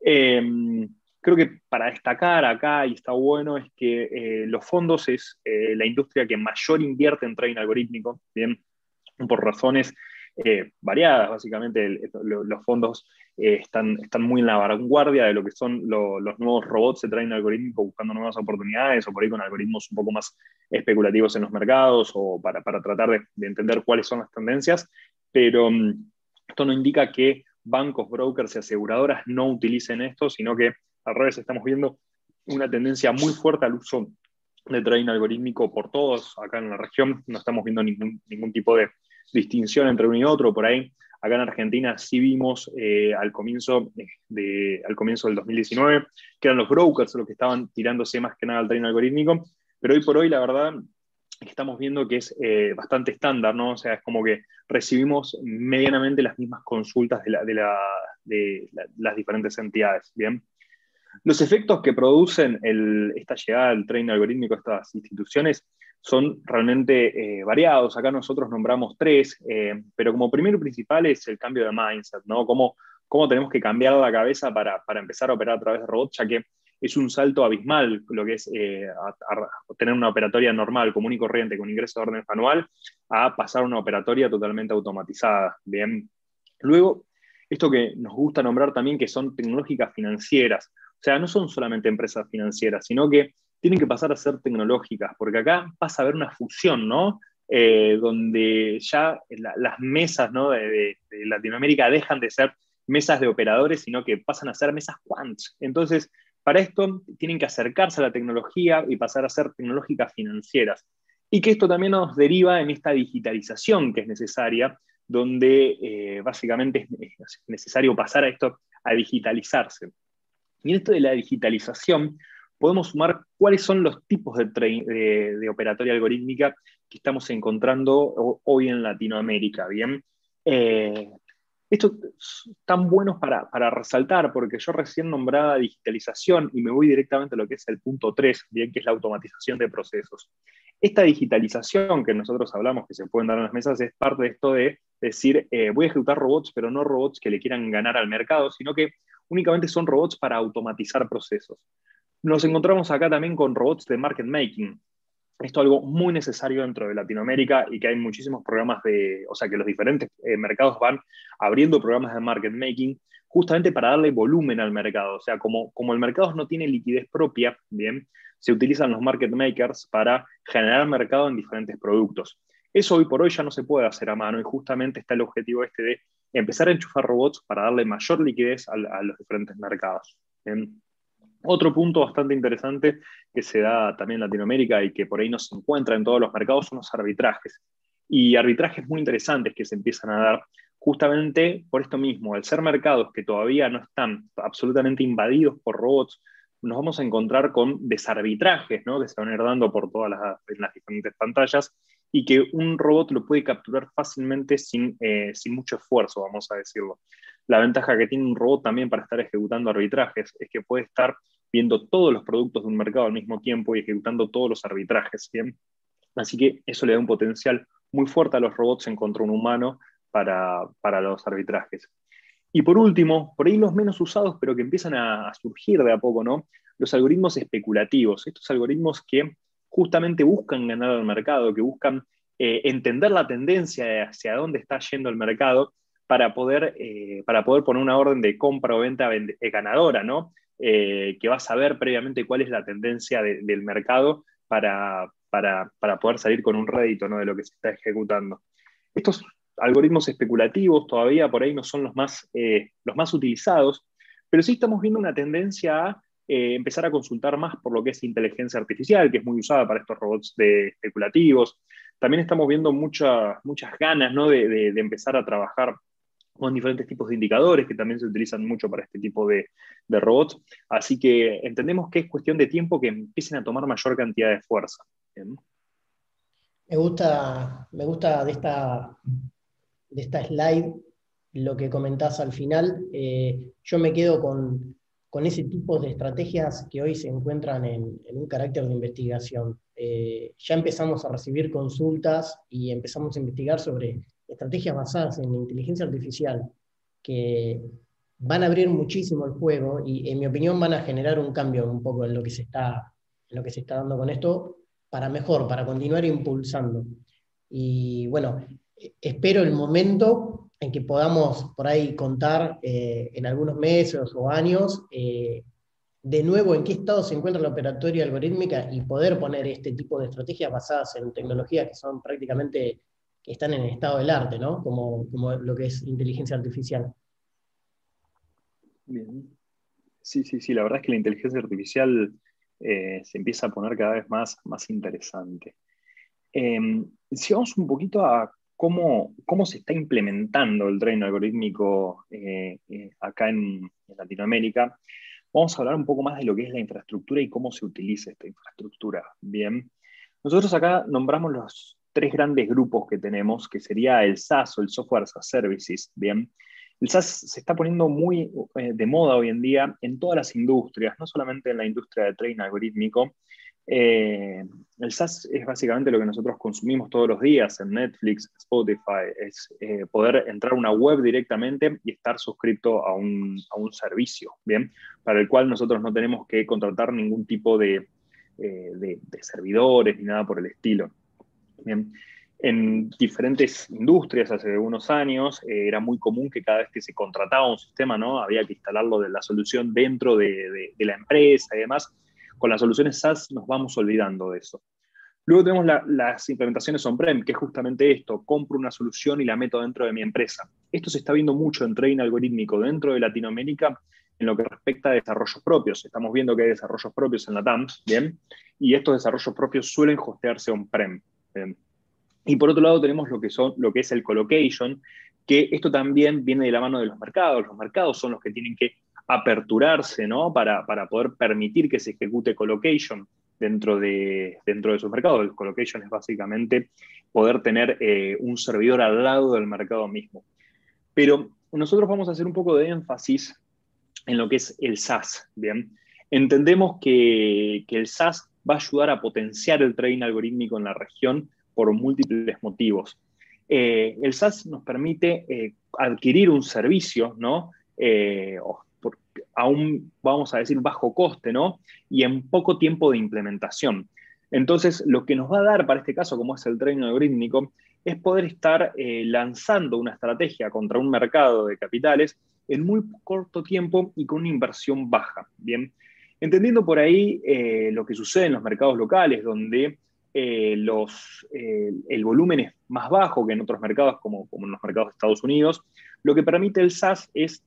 Em, creo que para destacar acá, y está bueno, es que eh, los fondos es eh, la industria que mayor invierte en trading algorítmico, bien, por razones eh, variadas, básicamente los fondos eh, están, están muy en la vanguardia de lo que son los nuevos robots se traen algoritmos buscando nuevas oportunidades o por ahí con algoritmos un poco más especulativos en los mercados o para, para tratar de, entender cuáles son las tendencias, pero mm, esto no indica que bancos, brokers y aseguradoras no utilicen esto, sino que al revés estamos viendo una tendencia muy fuerte al uso de trading algorítmico por todos acá en la región, no estamos viendo ningún, ningún tipo de distinción entre uno y otro por ahí. Acá en Argentina sí vimos eh, al, comienzo de, al comienzo del 2019 que eran los brokers los que estaban tirándose más que nada al tren algorítmico, pero hoy por hoy la verdad estamos viendo que es eh, bastante estándar, ¿no? O sea, es como que recibimos medianamente las mismas consultas de, las diferentes entidades, ¿bien? Los efectos que producen esta llegada del tren algorítmico a estas instituciones son realmente eh, variados. Acá nosotros nombramos tres, eh, pero como primero principal es el cambio de mindset, ¿no? Cómo, cómo tenemos que cambiar la cabeza para, para, empezar a operar a través de robots, ya que es un salto abismal lo que es eh, tener una operatoria normal, común y corriente, con ingreso de orden anual, a pasar a una operatoria totalmente automatizada. Bien. Luego, esto que nos gusta nombrar también, que son tecnológicas financieras. O sea, no son solamente empresas financieras, sino que tienen que pasar a ser tecnológicas, porque acá pasa a haber una fusión, ¿no? Eh, donde ya las mesas ¿no? de, Latinoamérica dejan de ser mesas de operadores, sino que pasan a ser mesas quants. Entonces, para esto tienen que acercarse a la tecnología y pasar a ser tecnológicas financieras. Y que esto también nos deriva en esta digitalización que es necesaria, donde eh, básicamente es necesario pasar a esto, a digitalizarse. Y esto de la digitalización, podemos sumar cuáles son los tipos de, operatoria algorítmica que estamos encontrando hoy en Latinoamérica. Bien, eh, esto es tan bueno para, para, resaltar, porque yo recién nombraba digitalización y me voy directamente a lo que es el punto 3, bien, que es la automatización de procesos. Esta digitalización que nosotros hablamos que se pueden dar en las mesas es parte de esto de decir, eh, voy a ejecutar robots, pero no robots que le quieran ganar al mercado, sino que únicamente son robots para automatizar procesos. Nos encontramos acá también con robots de market making. Esto es algo muy necesario dentro de Latinoamérica y que hay muchísimos programas de, o sea, que los diferentes eh, mercados van abriendo programas de market making justamente para darle volumen al mercado. O sea, como, como el mercado no tiene liquidez propia, bien, se utilizan los market makers para generar mercado en diferentes productos. Eso hoy por hoy ya no se puede hacer a mano y justamente está el objetivo este de empezar a enchufar robots para darle mayor liquidez a, los diferentes mercados. Otro punto bastante interesante que se da también en Latinoamérica y que por ahí no se encuentra en todos los mercados son los arbitrajes. Y arbitrajes muy interesantes que se empiezan a dar justamente por esto mismo, al ser mercados que todavía no están absolutamente invadidos por robots, nos vamos a encontrar con desarbitrajes ¿no? que se van a ir dando por todas las, las diferentes pantallas y que un robot lo puede capturar fácilmente sin, eh, sin mucho esfuerzo, vamos a decirlo. La ventaja que tiene un robot también para estar ejecutando arbitrajes es que puede estar viendo todos los productos de un mercado al mismo tiempo y ejecutando todos los arbitrajes. ¿bien? Así que eso le da un potencial muy fuerte a los robots en contra un humano para, para los arbitrajes. Y por último, por ahí los menos usados, pero que empiezan a, surgir de a poco, ¿no? Los algoritmos especulativos, estos algoritmos que justamente buscan ganar al mercado, que buscan eh, entender la tendencia hacia dónde está yendo el mercado para poder, eh, para poder poner una orden de compra o venta ganadora, ¿no? Que va a saber previamente cuál es la tendencia del mercado para, para, poder salir con un rédito ¿no? de lo que se está ejecutando. Estos algoritmos especulativos todavía por ahí no son los más, los más utilizados, pero sí estamos viendo una tendencia a eh, empezar a consultar más por lo que es inteligencia artificial, que es muy usada para estos robots de especulativos. También estamos viendo muchas ganas ¿no? de, empezar a trabajar con diferentes tipos de indicadores que también se utilizan mucho para este tipo de, robots. Así que entendemos que es cuestión de tiempo que empiecen a tomar mayor cantidad de fuerza. Me gusta, me gusta de, esta, de esta slide lo que comentás al final. Eh, yo me quedo con, con ese tipo de estrategias que hoy se encuentran en, un carácter de investigación. Eh, ya empezamos a recibir consultas y empezamos a investigar sobre estrategias basadas en inteligencia artificial que van a abrir muchísimo el juego y en mi opinión van a generar un cambio un poco en lo que se está, en lo que se está dando con esto para mejor, para continuar impulsando. Y bueno, espero el momento en que podamos por ahí contar eh, en algunos meses o años eh, de nuevo en qué estado se encuentra la operatoria algorítmica y poder poner este tipo de estrategias basadas en tecnologías que son prácticamente, que están en el estado del arte, ¿no? Como, como lo que es inteligencia artificial. Bien. Sí, sí, sí, la verdad es que la inteligencia artificial eh, se empieza a poner cada vez más, más interesante. Em, si vamos un poquito a cómo, cómo se está implementando el tren algorítmico eh, eh, acá en, Latinoamérica, vamos a hablar un poco más de lo que es la infraestructura y cómo se utiliza esta infraestructura. Bien, nosotros acá nombramos los tres grandes grupos que tenemos, que sería el SaaS o el Software as a Services. Bien, el SaaS se está poniendo muy eh, de moda hoy en día en todas las industrias, no solamente en la industria de tren algorítmico, eh, el SaaS es básicamente lo que nosotros consumimos todos los días en Netflix, Spotify, es eh, poder entrar a una web directamente y estar suscrito a un, servicio, ¿bien? Para el cual nosotros no tenemos que contratar ningún tipo de, eh, servidores ni nada por el estilo. En diferentes industrias hace unos años era muy común que cada vez que se contrataba un sistema, ¿no? Había que instalarlo de la solución dentro de la empresa y demás con las soluciones SaaS nos vamos olvidando de eso. Luego tenemos las implementaciones on-prem, que es justamente esto, compro una solución y la meto dentro de mi empresa. Esto se está viendo mucho en trading algorítmico dentro de Latinoamérica en lo que respecta a desarrollos propios. Estamos viendo que hay desarrollos propios en la TAMS, ¿bien? Y estos desarrollos propios suelen hostearse on-prem. Y por otro lado tenemos lo que, son, lo que es el colocation, que esto también viene de la mano de los mercados. Los mercados son los que tienen que aperturarse ¿no? para, poder permitir que se ejecute colocation dentro de, dentro de sus mercados. El colocation es básicamente poder tener eh, un servidor al lado del mercado mismo. Pero nosotros vamos a hacer un poco de énfasis en lo que es el SaaS. ¿bien? Entendemos que, el SaaS va a ayudar a potenciar el trading algorítmico en la región por múltiples motivos. Eh, el SaaS nos permite eh, adquirir un servicio, ¿no? un, vamos a decir, bajo coste, ¿no? Y en poco tiempo de implementación. Entonces, lo que nos va a dar para este caso, como es el tren algorítmico, es poder estar eh, lanzando una estrategia contra un mercado de capitales en muy corto tiempo y con una inversión baja. Bien, entendiendo por ahí eh, lo que sucede en los mercados locales, donde eh, los, el volumen es más bajo que en otros mercados, como, como en los mercados de Estados Unidos, lo que permite el SaaS es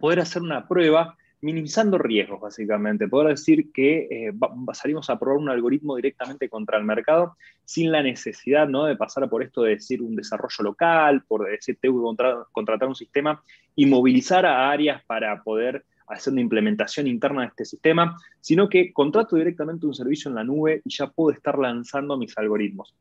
poder hacer una prueba minimizando riesgos, básicamente. Poder decir que eh, salimos a probar un algoritmo directamente contra el mercado sin la necesidad ¿no? de pasar por esto de decir un desarrollo local, por decir tengo que contratar un sistema y movilizar a áreas para poder hacer una implementación interna de este sistema, sino que contrato directamente un servicio en la nube y ya puedo estar lanzando mis algoritmos.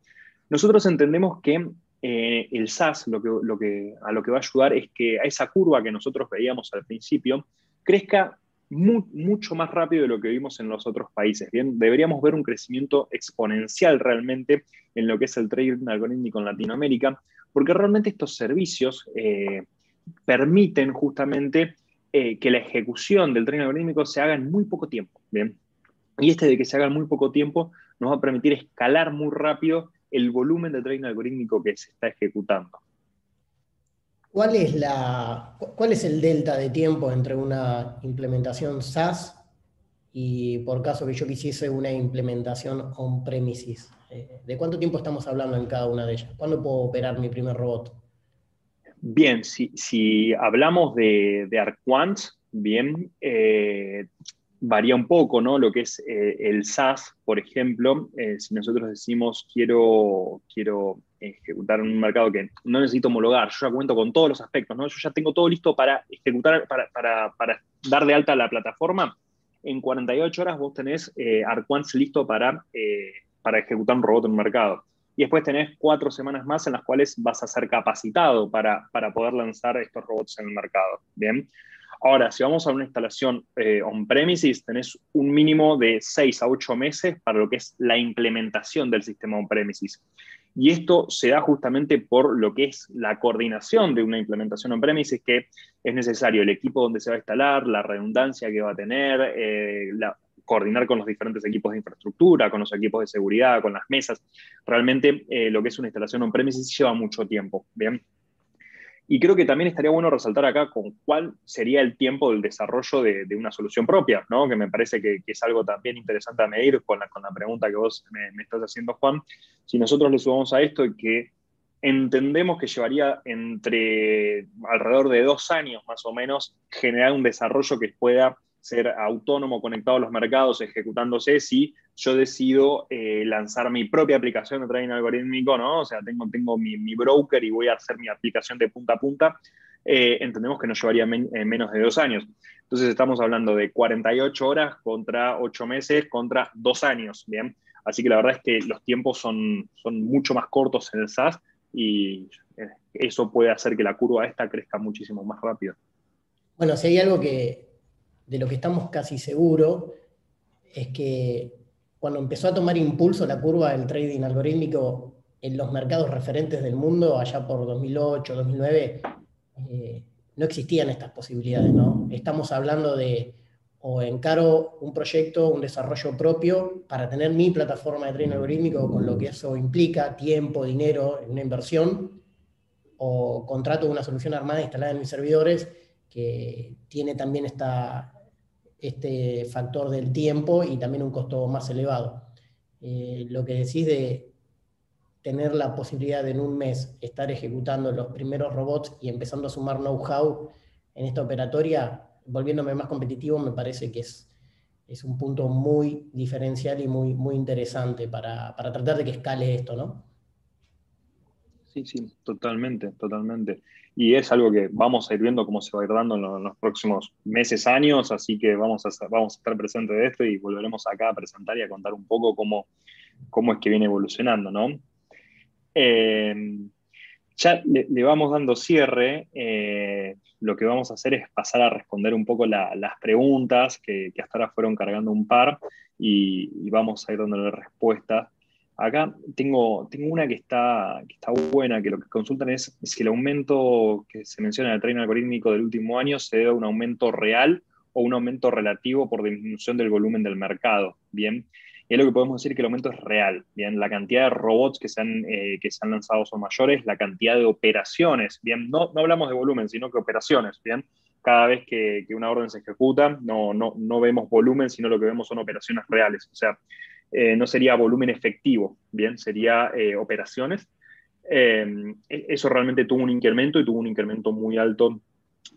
Nosotros entendemos que eh, el SaaS lo que, lo que, a lo que va a ayudar es que a esa curva que nosotros veíamos al principio crezca mucho más rápido de lo que vimos en los otros países. Bien, deberíamos ver un crecimiento exponencial realmente en lo que es el trading algorítmico en Latinoamérica, porque realmente estos servicios eh, permiten justamente eh, que la ejecución del trading algorítmico se haga en muy poco tiempo. Y este de que se haga en muy poco tiempo nos va a permitir escalar muy rápido el volumen de trading algorítmico que se está ejecutando. ¿Cuál es, la, ¿Cuál es el delta de tiempo entre una implementación SaaS y por caso que yo quisiese una implementación on-premises? Eh, ¿De cuánto tiempo estamos hablando en cada una de ellas? ¿Cuándo puedo operar mi primer robot? Bien, si, hablamos de, de bien, eh, varía un poco, ¿no? Lo que es eh, el SaaS, por ejemplo, si nosotros decimos quiero, quiero ejecutar un mercado que no necesito homologar, yo ya cuento con todos los aspectos, ¿no? Yo ya tengo todo listo para ejecutar, para, para dar de alta la plataforma, en 48 horas vos tenés eh, listo para, eh, para ejecutar un robot en un mercado. Y después tenés cuatro semanas más en las cuales vas a ser capacitado para, para poder lanzar estos robots en el mercado. Bien. Ahora, si vamos a una instalación eh, on-premises, tenés un mínimo de 6 a 8 meses para lo que es la implementación del sistema on-premises. Y esto se da justamente por lo que es la coordinación de una implementación on-premises, que es necesario el equipo donde se va a instalar, la redundancia que va a tener, eh, coordinar con los diferentes equipos de infraestructura, con los equipos de seguridad, con las mesas. Realmente eh, lo que es una instalación on-premises lleva mucho tiempo. ¿bien? Y creo que también estaría bueno resaltar acá con cuál sería el tiempo del desarrollo de, una solución propia, ¿no? que me parece que, es algo también interesante a medir con la, con la pregunta que vos me, estás haciendo, Juan. Si nosotros le subamos a esto que entendemos que llevaría entre alrededor de dos años más o menos generar un desarrollo que pueda ser autónomo, conectado a los mercados, ejecutándose, si yo decido eh, lanzar mi propia aplicación de trading algorítmico, ¿no? O sea, tengo, tengo mi, broker y voy a hacer mi aplicación de punta a punta, eh, entendemos que nos llevaría eh, menos de dos años. Entonces estamos hablando de 48 horas contra 8 meses contra dos años, ¿bien? Así que la verdad es que los tiempos son, son mucho más cortos en el SaaS y eso puede hacer que la curva esta crezca muchísimo más rápido. Bueno, si hay algo que, de lo que estamos casi seguros es que cuando empezó a tomar impulso la curva del trading algorítmico en los mercados referentes del mundo, allá por 2008, 2009, eh, no existían estas posibilidades, ¿no? Estamos hablando de o encaro un proyecto, un desarrollo propio para tener mi plataforma de trading algorítmico con lo que eso implica, tiempo, dinero, una inversión, o contrato una solución armada instalada en mis servidores que tiene también esta, este factor del tiempo y también un costo más elevado. Eh, lo que decís de tener la posibilidad de en un mes estar ejecutando los primeros robots y empezando a sumar know-how en esta operatoria, volviéndome más competitivo, me parece que es, es un punto muy diferencial y muy, muy interesante para, para tratar de que escale esto, ¿no? Sí, sí, totalmente, totalmente y es algo que vamos a ir viendo cómo se va a ir dando en los, próximos meses, años, así que vamos a, vamos a estar presentes de esto y volveremos acá a presentar y a contar un poco cómo, cómo es que viene evolucionando, ¿no? Eh, ya le, vamos dando cierre, eh, lo que vamos a hacer es pasar a responder un poco las preguntas, que, hasta ahora fueron cargando un par, y, y vamos a ir dándole respuestas Acá tengo, tengo una que está, que está buena, que lo que consultan es si el aumento que se menciona en el tren algorítmico del último año se debe a un aumento real o un aumento relativo por disminución del volumen del mercado. Bien, y es lo que podemos decir que el aumento es real. Bien, la cantidad de robots que se han, eh, que se han lanzado son mayores, la cantidad de operaciones, bien, no, no hablamos de volumen, sino que operaciones, bien. Cada vez que, que una orden se ejecuta, no, no, no vemos volumen, sino lo que vemos son operaciones reales. O sea, eh, no sería volumen efectivo, bien, sería eh, operaciones. Eh, e-, eso realmente tuvo un incremento y tuvo un incremento muy alto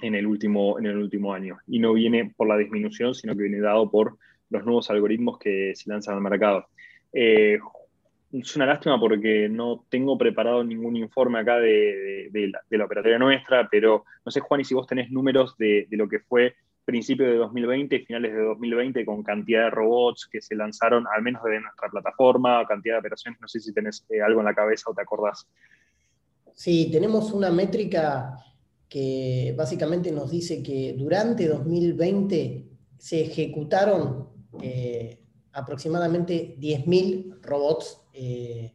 en el, último, en el último año. Y no viene por la disminución, sino que viene dado por los nuevos algoritmos que se lanzan al mercado. es una lástima porque no tengo preparado ningún informe acá de, la, operatoria nuestra, pero no sé, Juan, y si vos tenés números de, de lo que fue principio de 2020 finales de 2020 con cantidad de robots que se lanzaron, al menos de nuestra plataforma, cantidad de operaciones. No sé si tenés eh, algo en la cabeza o te acordás. Sí, tenemos una métrica que básicamente nos dice que durante 2020 se ejecutaron eh, aproximadamente 10.000 robots eh,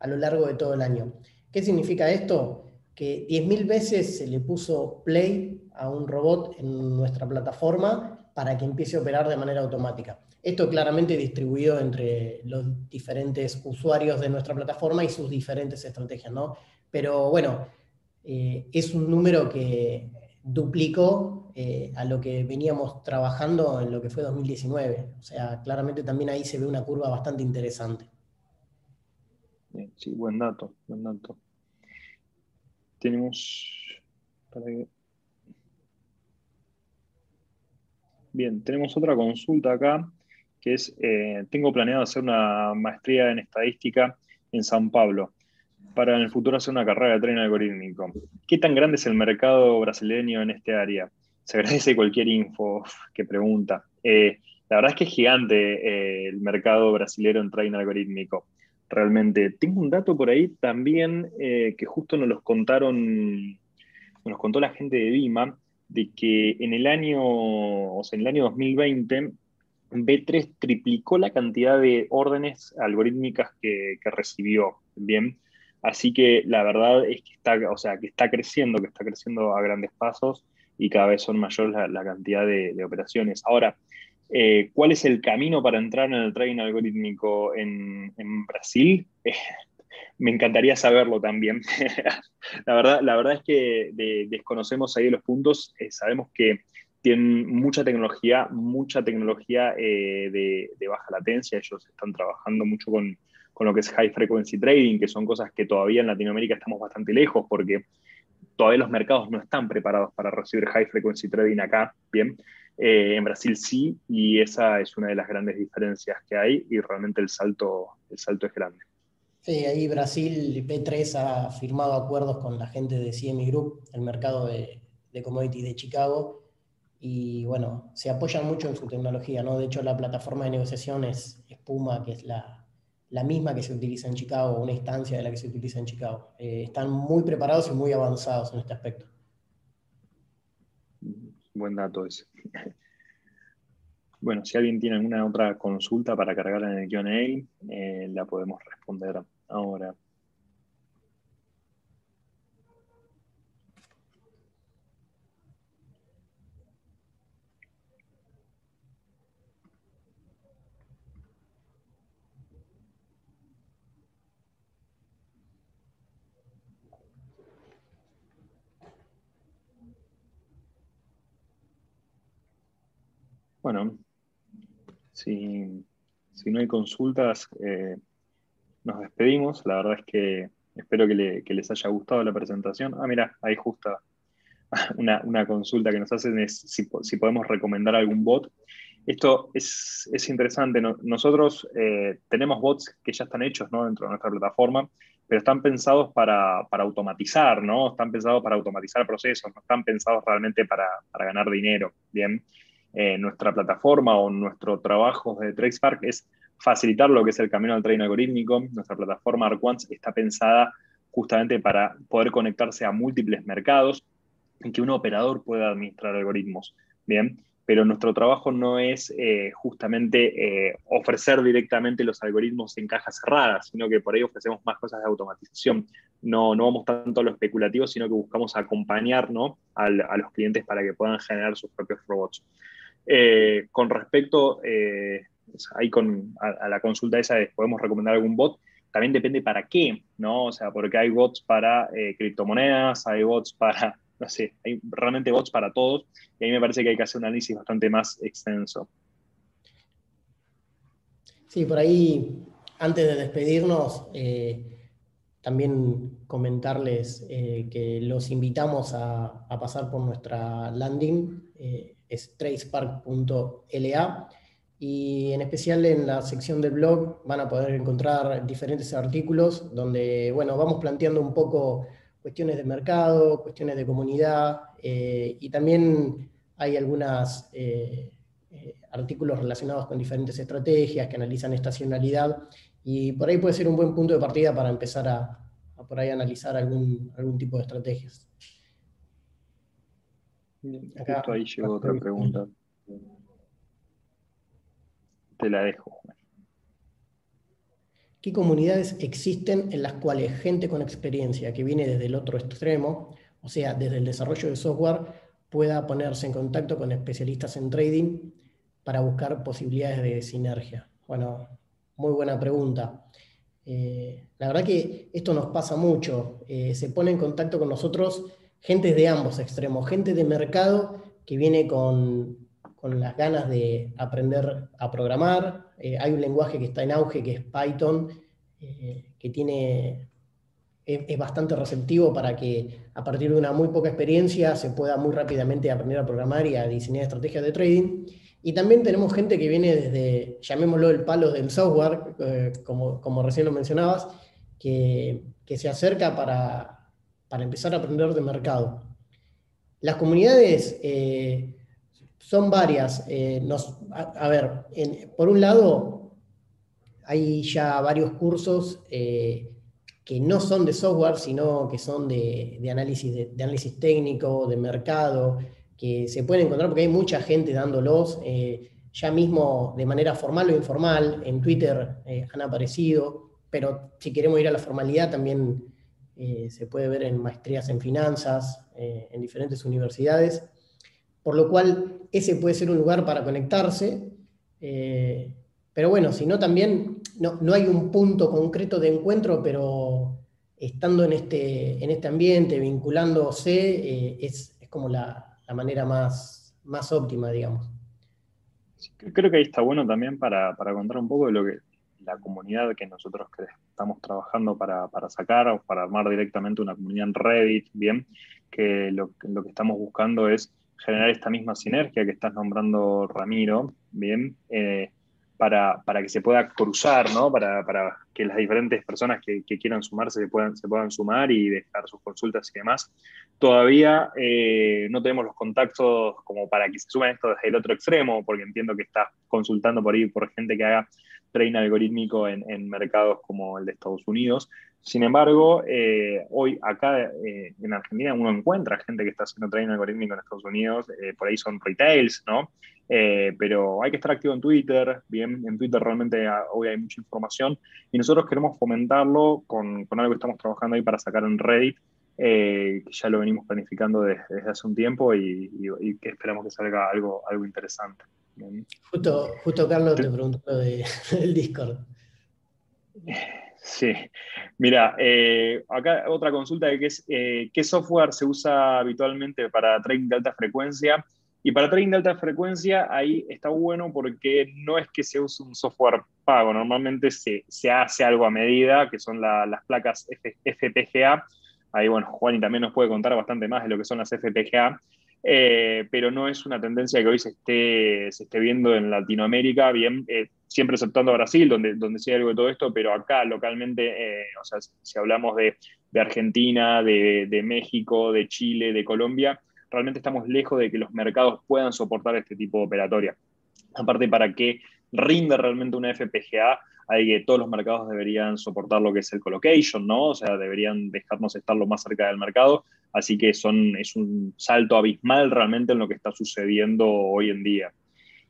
a lo largo de todo el año. ¿Qué significa esto? Que 10.000 veces se le puso play a un robot en nuestra plataforma para que empiece a operar de manera automática. Esto claramente distribuido entre los diferentes usuarios de nuestra plataforma y sus diferentes estrategias, ¿no? Pero bueno, eh, es un número que duplicó eh, a lo que veníamos trabajando en lo que fue 2019. O sea, claramente también ahí se ve una curva bastante interesante. Sí, buen dato, buen dato. Tenemos... Bien, tenemos otra consulta acá que es, eh, tengo planeado hacer una maestría en estadística en San Pablo para en el futuro hacer una carrera de tren algorítmico. ¿Qué tan grande es el mercado brasileño en este área? Se agradece cualquier info que pregunta. Eh, la verdad es que es gigante eh, el mercado brasileño en tren algorítmico. Realmente. Tengo un dato por ahí también que justo nos los contaron, nos contó la gente de Vima, de que en el año, o sea, en el año 2020 B3 triplicó la cantidad de órdenes algorítmicas que, recibió. Bien. Así que la verdad es que está, o sea, que está creciendo, que está creciendo a grandes pasos y cada vez son mayores la, cantidad de, operaciones. Ahora, eh, ¿cuál es el camino para entrar en el trading algorítmico en, Brasil? me encantaría saberlo también. la, verdad, la verdad es que desconocemos ahí los puntos. Eh, sabemos que tienen mucha tecnología, mucha tecnología eh, de, baja latencia. Ellos están trabajando mucho con, lo que es high frequency trading, que son cosas que todavía en Latinoamérica estamos bastante lejos porque todavía los mercados no están preparados para recibir high frequency trading acá, bien. Eh, en Brasil sí, y esa es una de las grandes diferencias que hay y realmente el salto, el salto es grande. Sí, ahí Brasil, P3 ha firmado acuerdos con la gente de CME Group, el mercado de, de commodities de Chicago, y bueno, se apoyan mucho en su tecnología, ¿no? De hecho, la plataforma de negociación es Puma, que es la, misma que se utiliza en Chicago, una instancia de la que se utiliza en Chicago. Eh, están muy preparados y muy avanzados en este aspecto. Buen dato ese. Bueno, si alguien tiene alguna otra consulta para cargar en el QA, eh, la podemos responder ahora. Bueno, si, no hay consultas, eh, nos despedimos. La verdad es que espero que, les haya gustado la presentación. Ah, mira, ahí justo una, consulta que nos hacen es si, podemos recomendar algún bot. Esto es, interesante. Nosotros eh, tenemos bots que ya están hechos dentro de nuestra plataforma, pero están pensados para, automatizar, ¿no? Están pensados para automatizar procesos, no están pensados realmente para, para ganar dinero. Bien eh, nuestra plataforma o nuestro trabajo de TradeSpark es facilitar lo que es el camino al trading algorítmico. Nuestra plataforma ArcOnes está pensada justamente para poder conectarse a múltiples mercados en que un operador pueda administrar algoritmos. Bien, pero nuestro trabajo no es eh, justamente eh, ofrecer directamente los algoritmos en cajas cerradas, sino que por ahí ofrecemos más cosas de automatización. No, no vamos tanto a lo especulativo, sino que buscamos acompañar a los clientes para que puedan generar sus propios robots. Eh, con respecto eh, ahí con, a, la consulta esa de podemos recomendar algún bot, también depende para qué, ¿no? O sea, porque hay bots para eh, criptomonedas, hay bots para, no sé, hay realmente bots para todos, y ahí me parece que hay que hacer un análisis bastante más extenso. Sí, por ahí, antes de despedirnos, también comentarles que los invitamos a, pasar por nuestra landing es tracepark.la y en especial en la sección del blog van a poder encontrar diferentes artículos donde, bueno, vamos planteando un poco cuestiones de mercado, cuestiones de comunidad eh, y también hay algunos eh, eh, artículos relacionados con diferentes estrategias que analizan estacionalidad y por ahí puede ser un buen punto de partida para empezar a, por ahí analizar algún, algún tipo de estrategias. Justo ahí llegó otra pregunta. Te la dejo. ¿Qué comunidades existen en las cuales gente con experiencia que viene desde el otro extremo, o sea, desde el desarrollo de software, pueda ponerse en contacto con especialistas en trading para buscar posibilidades de sinergia? Bueno, muy buena pregunta. Eh, la verdad que esto nos pasa mucho. Eh, se pone en contacto con nosotros gente de ambos extremos, gente de mercado que viene con, las ganas de aprender a programar. Eh, hay un lenguaje que está en auge que es Python, que tiene, es, bastante receptivo para que a partir de una muy poca experiencia se pueda muy rápidamente aprender a programar y a diseñar estrategias de trading. Y también tenemos gente que viene desde, llamémoslo el palo del software, eh, como, como, recién lo mencionabas, que, que se acerca para, para, empezar a aprender de mercado. Las comunidades eh, son varias. Eh, nos, a, ver, por un lado, hay ya varios cursos que no son de software, sino que son de, análisis, de, análisis técnico, de mercado, que se pueden encontrar porque hay mucha gente dándolos, eh, ya mismo de manera formal o informal, en Twitter eh, han aparecido, pero si queremos ir a la formalidad también eh, se puede ver en maestrías en finanzas, en diferentes universidades, por lo cual ese puede ser un lugar para conectarse, pero bueno, si no también no, hay un punto concreto de encuentro, pero estando en este, en este ambiente, vinculándose, es, es como la, la manera más, más óptima, digamos. Creo que ahí está bueno también para, contar un poco de lo que la comunidad que nosotros estamos trabajando para, sacar o para armar directamente una comunidad en Reddit, bien, que lo, que estamos buscando es generar esta misma sinergia que estás nombrando Ramiro, bien, eh, para, que se pueda cruzar, ¿no? Para, que las diferentes personas que, quieran sumarse se puedan, se puedan sumar y dejar sus consultas y demás. Todavía eh, no tenemos los contactos como para que se sumen esto desde el otro extremo, porque entiendo que estás consultando por ahí por gente que haga trading algorítmico en, en mercados como el de Estados Unidos. Sin embargo, eh, hoy acá eh, en Argentina uno encuentra gente que está haciendo trading algorítmico en Estados Unidos, eh, por ahí son retails, ¿no? pero hay que estar activo en Twitter, bien, en Twitter realmente ah, hoy hay mucha información y nosotros queremos fomentarlo con, con algo que estamos trabajando ahí para sacar en Reddit, que ya lo venimos planificando desde, hace un tiempo y, que esperamos que salga algo, algo interesante. Justo, justo Carlos te preguntó de, del Discord. Sí, mira, eh, acá otra consulta que es eh, qué software se usa habitualmente para trading de alta frecuencia. Y para trading de alta frecuencia ahí está bueno porque no es que se use un software pago, normalmente se, hace algo a medida, que son las placas FPGA. Ahí, bueno, Juan y también nos puede contar bastante más de lo que son las FPGA. Eh, pero no es una tendencia que hoy se esté, se esté viendo en Latinoamérica, bien, eh, siempre aceptando a Brasil, donde, donde sí hay algo de todo esto, pero acá localmente, eh, o sea, si hablamos de, Argentina, de, de, México, de Chile, de Colombia, realmente estamos lejos de que los mercados puedan soportar este tipo de operatoria. Aparte, para que rinde realmente una FPGA, hay que todos los mercados deberían soportar lo que es el colocation, ¿no? O sea, deberían dejarnos estar lo más cerca del mercado. Así que son, es un salto abismal realmente en lo que está sucediendo hoy en día.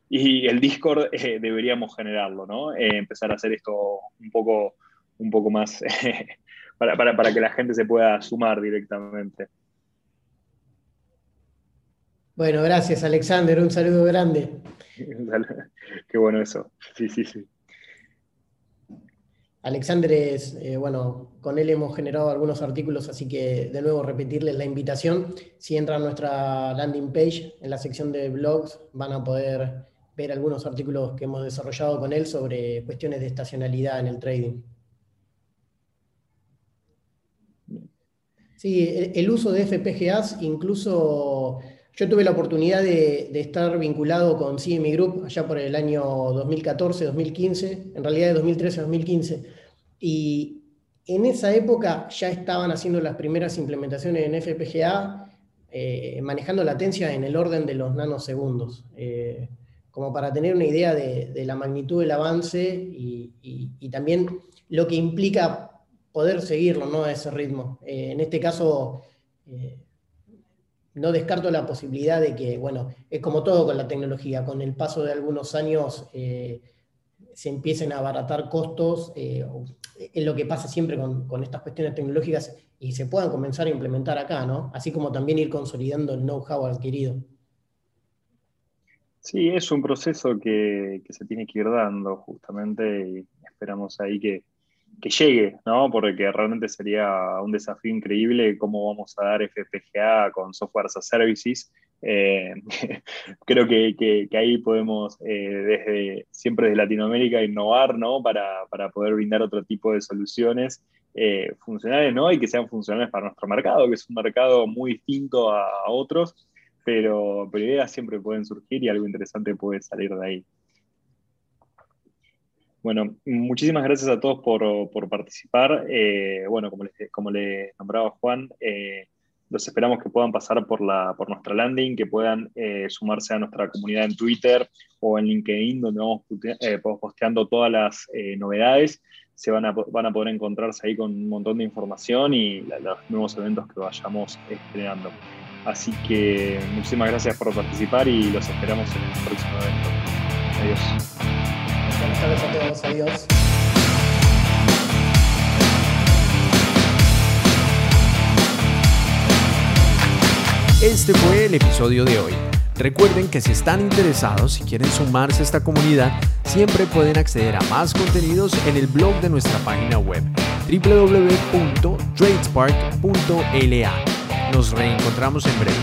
Y el Discord eh, deberíamos generarlo, ¿no? Eh, empezar a hacer esto un poco, un poco más para, para, para que la gente se pueda sumar directamente. Bueno, gracias Alexander, un saludo grande. Qué bueno eso. Sí, sí, sí. Alexander es, eh, bueno, con él hemos generado algunos artículos, así que de nuevo repetirles la invitación. Si entran a nuestra landing page, en la sección de blogs, van a poder ver algunos artículos que hemos desarrollado con él sobre cuestiones de estacionalidad en el trading. Sí, el uso de FPGAs incluso yo tuve la oportunidad de, estar vinculado con CME Group allá por el año 2014, 2015, en realidad de 2013 a 2015. Y en esa época ya estaban haciendo las primeras implementaciones en FPGA, eh, manejando latencia en el orden de los nanosegundos, eh, como para tener una idea de, la magnitud del avance y, también lo que implica poder seguirlo ¿no? a ese ritmo. Eh, en este caso, no descarto la posibilidad de que, bueno, es como todo con la tecnología, con el paso de algunos años, se empiecen a abaratar costos, eh, es lo que pasa siempre con, con, estas cuestiones tecnológicas y se puedan comenzar a implementar acá, ¿no? Así como también ir consolidando el know-how adquirido. Sí, es un proceso que, que, se tiene que ir dando justamente y esperamos ahí que, que llegue, ¿no? Porque realmente sería un desafío increíble cómo vamos a dar FPGA con software as a services. Eh, creo que, que, ahí podemos, eh, desde siempre desde Latinoamérica, innovar, ¿no? Para, para poder brindar otro tipo de soluciones eh, funcionales, ¿no? Y que sean funcionales para nuestro mercado, que es un mercado muy distinto a, otros, pero, pero ideas siempre pueden surgir y algo interesante puede salir de ahí. Bueno, muchísimas gracias a todos por, participar. Eh, bueno, como le, como le nombraba Juan, los esperamos que puedan pasar por, la, por nuestra landing, que puedan eh, sumarse a nuestra comunidad en Twitter o en LinkedIn, donde vamos posteando todas las novedades. Se van a, van a poder encontrarse ahí con un montón de información y los nuevos eventos que vayamos generando. Así que muchísimas gracias por participar y los esperamos en el próximo evento. Adiós. Buenas tardes a todos, adiós. Este fue el episodio de hoy. Recuerden que si están interesados y quieren sumarse a esta comunidad, siempre pueden acceder a más contenidos en el blog de nuestra página web www.tradespark.la. Nos reencontramos en breve.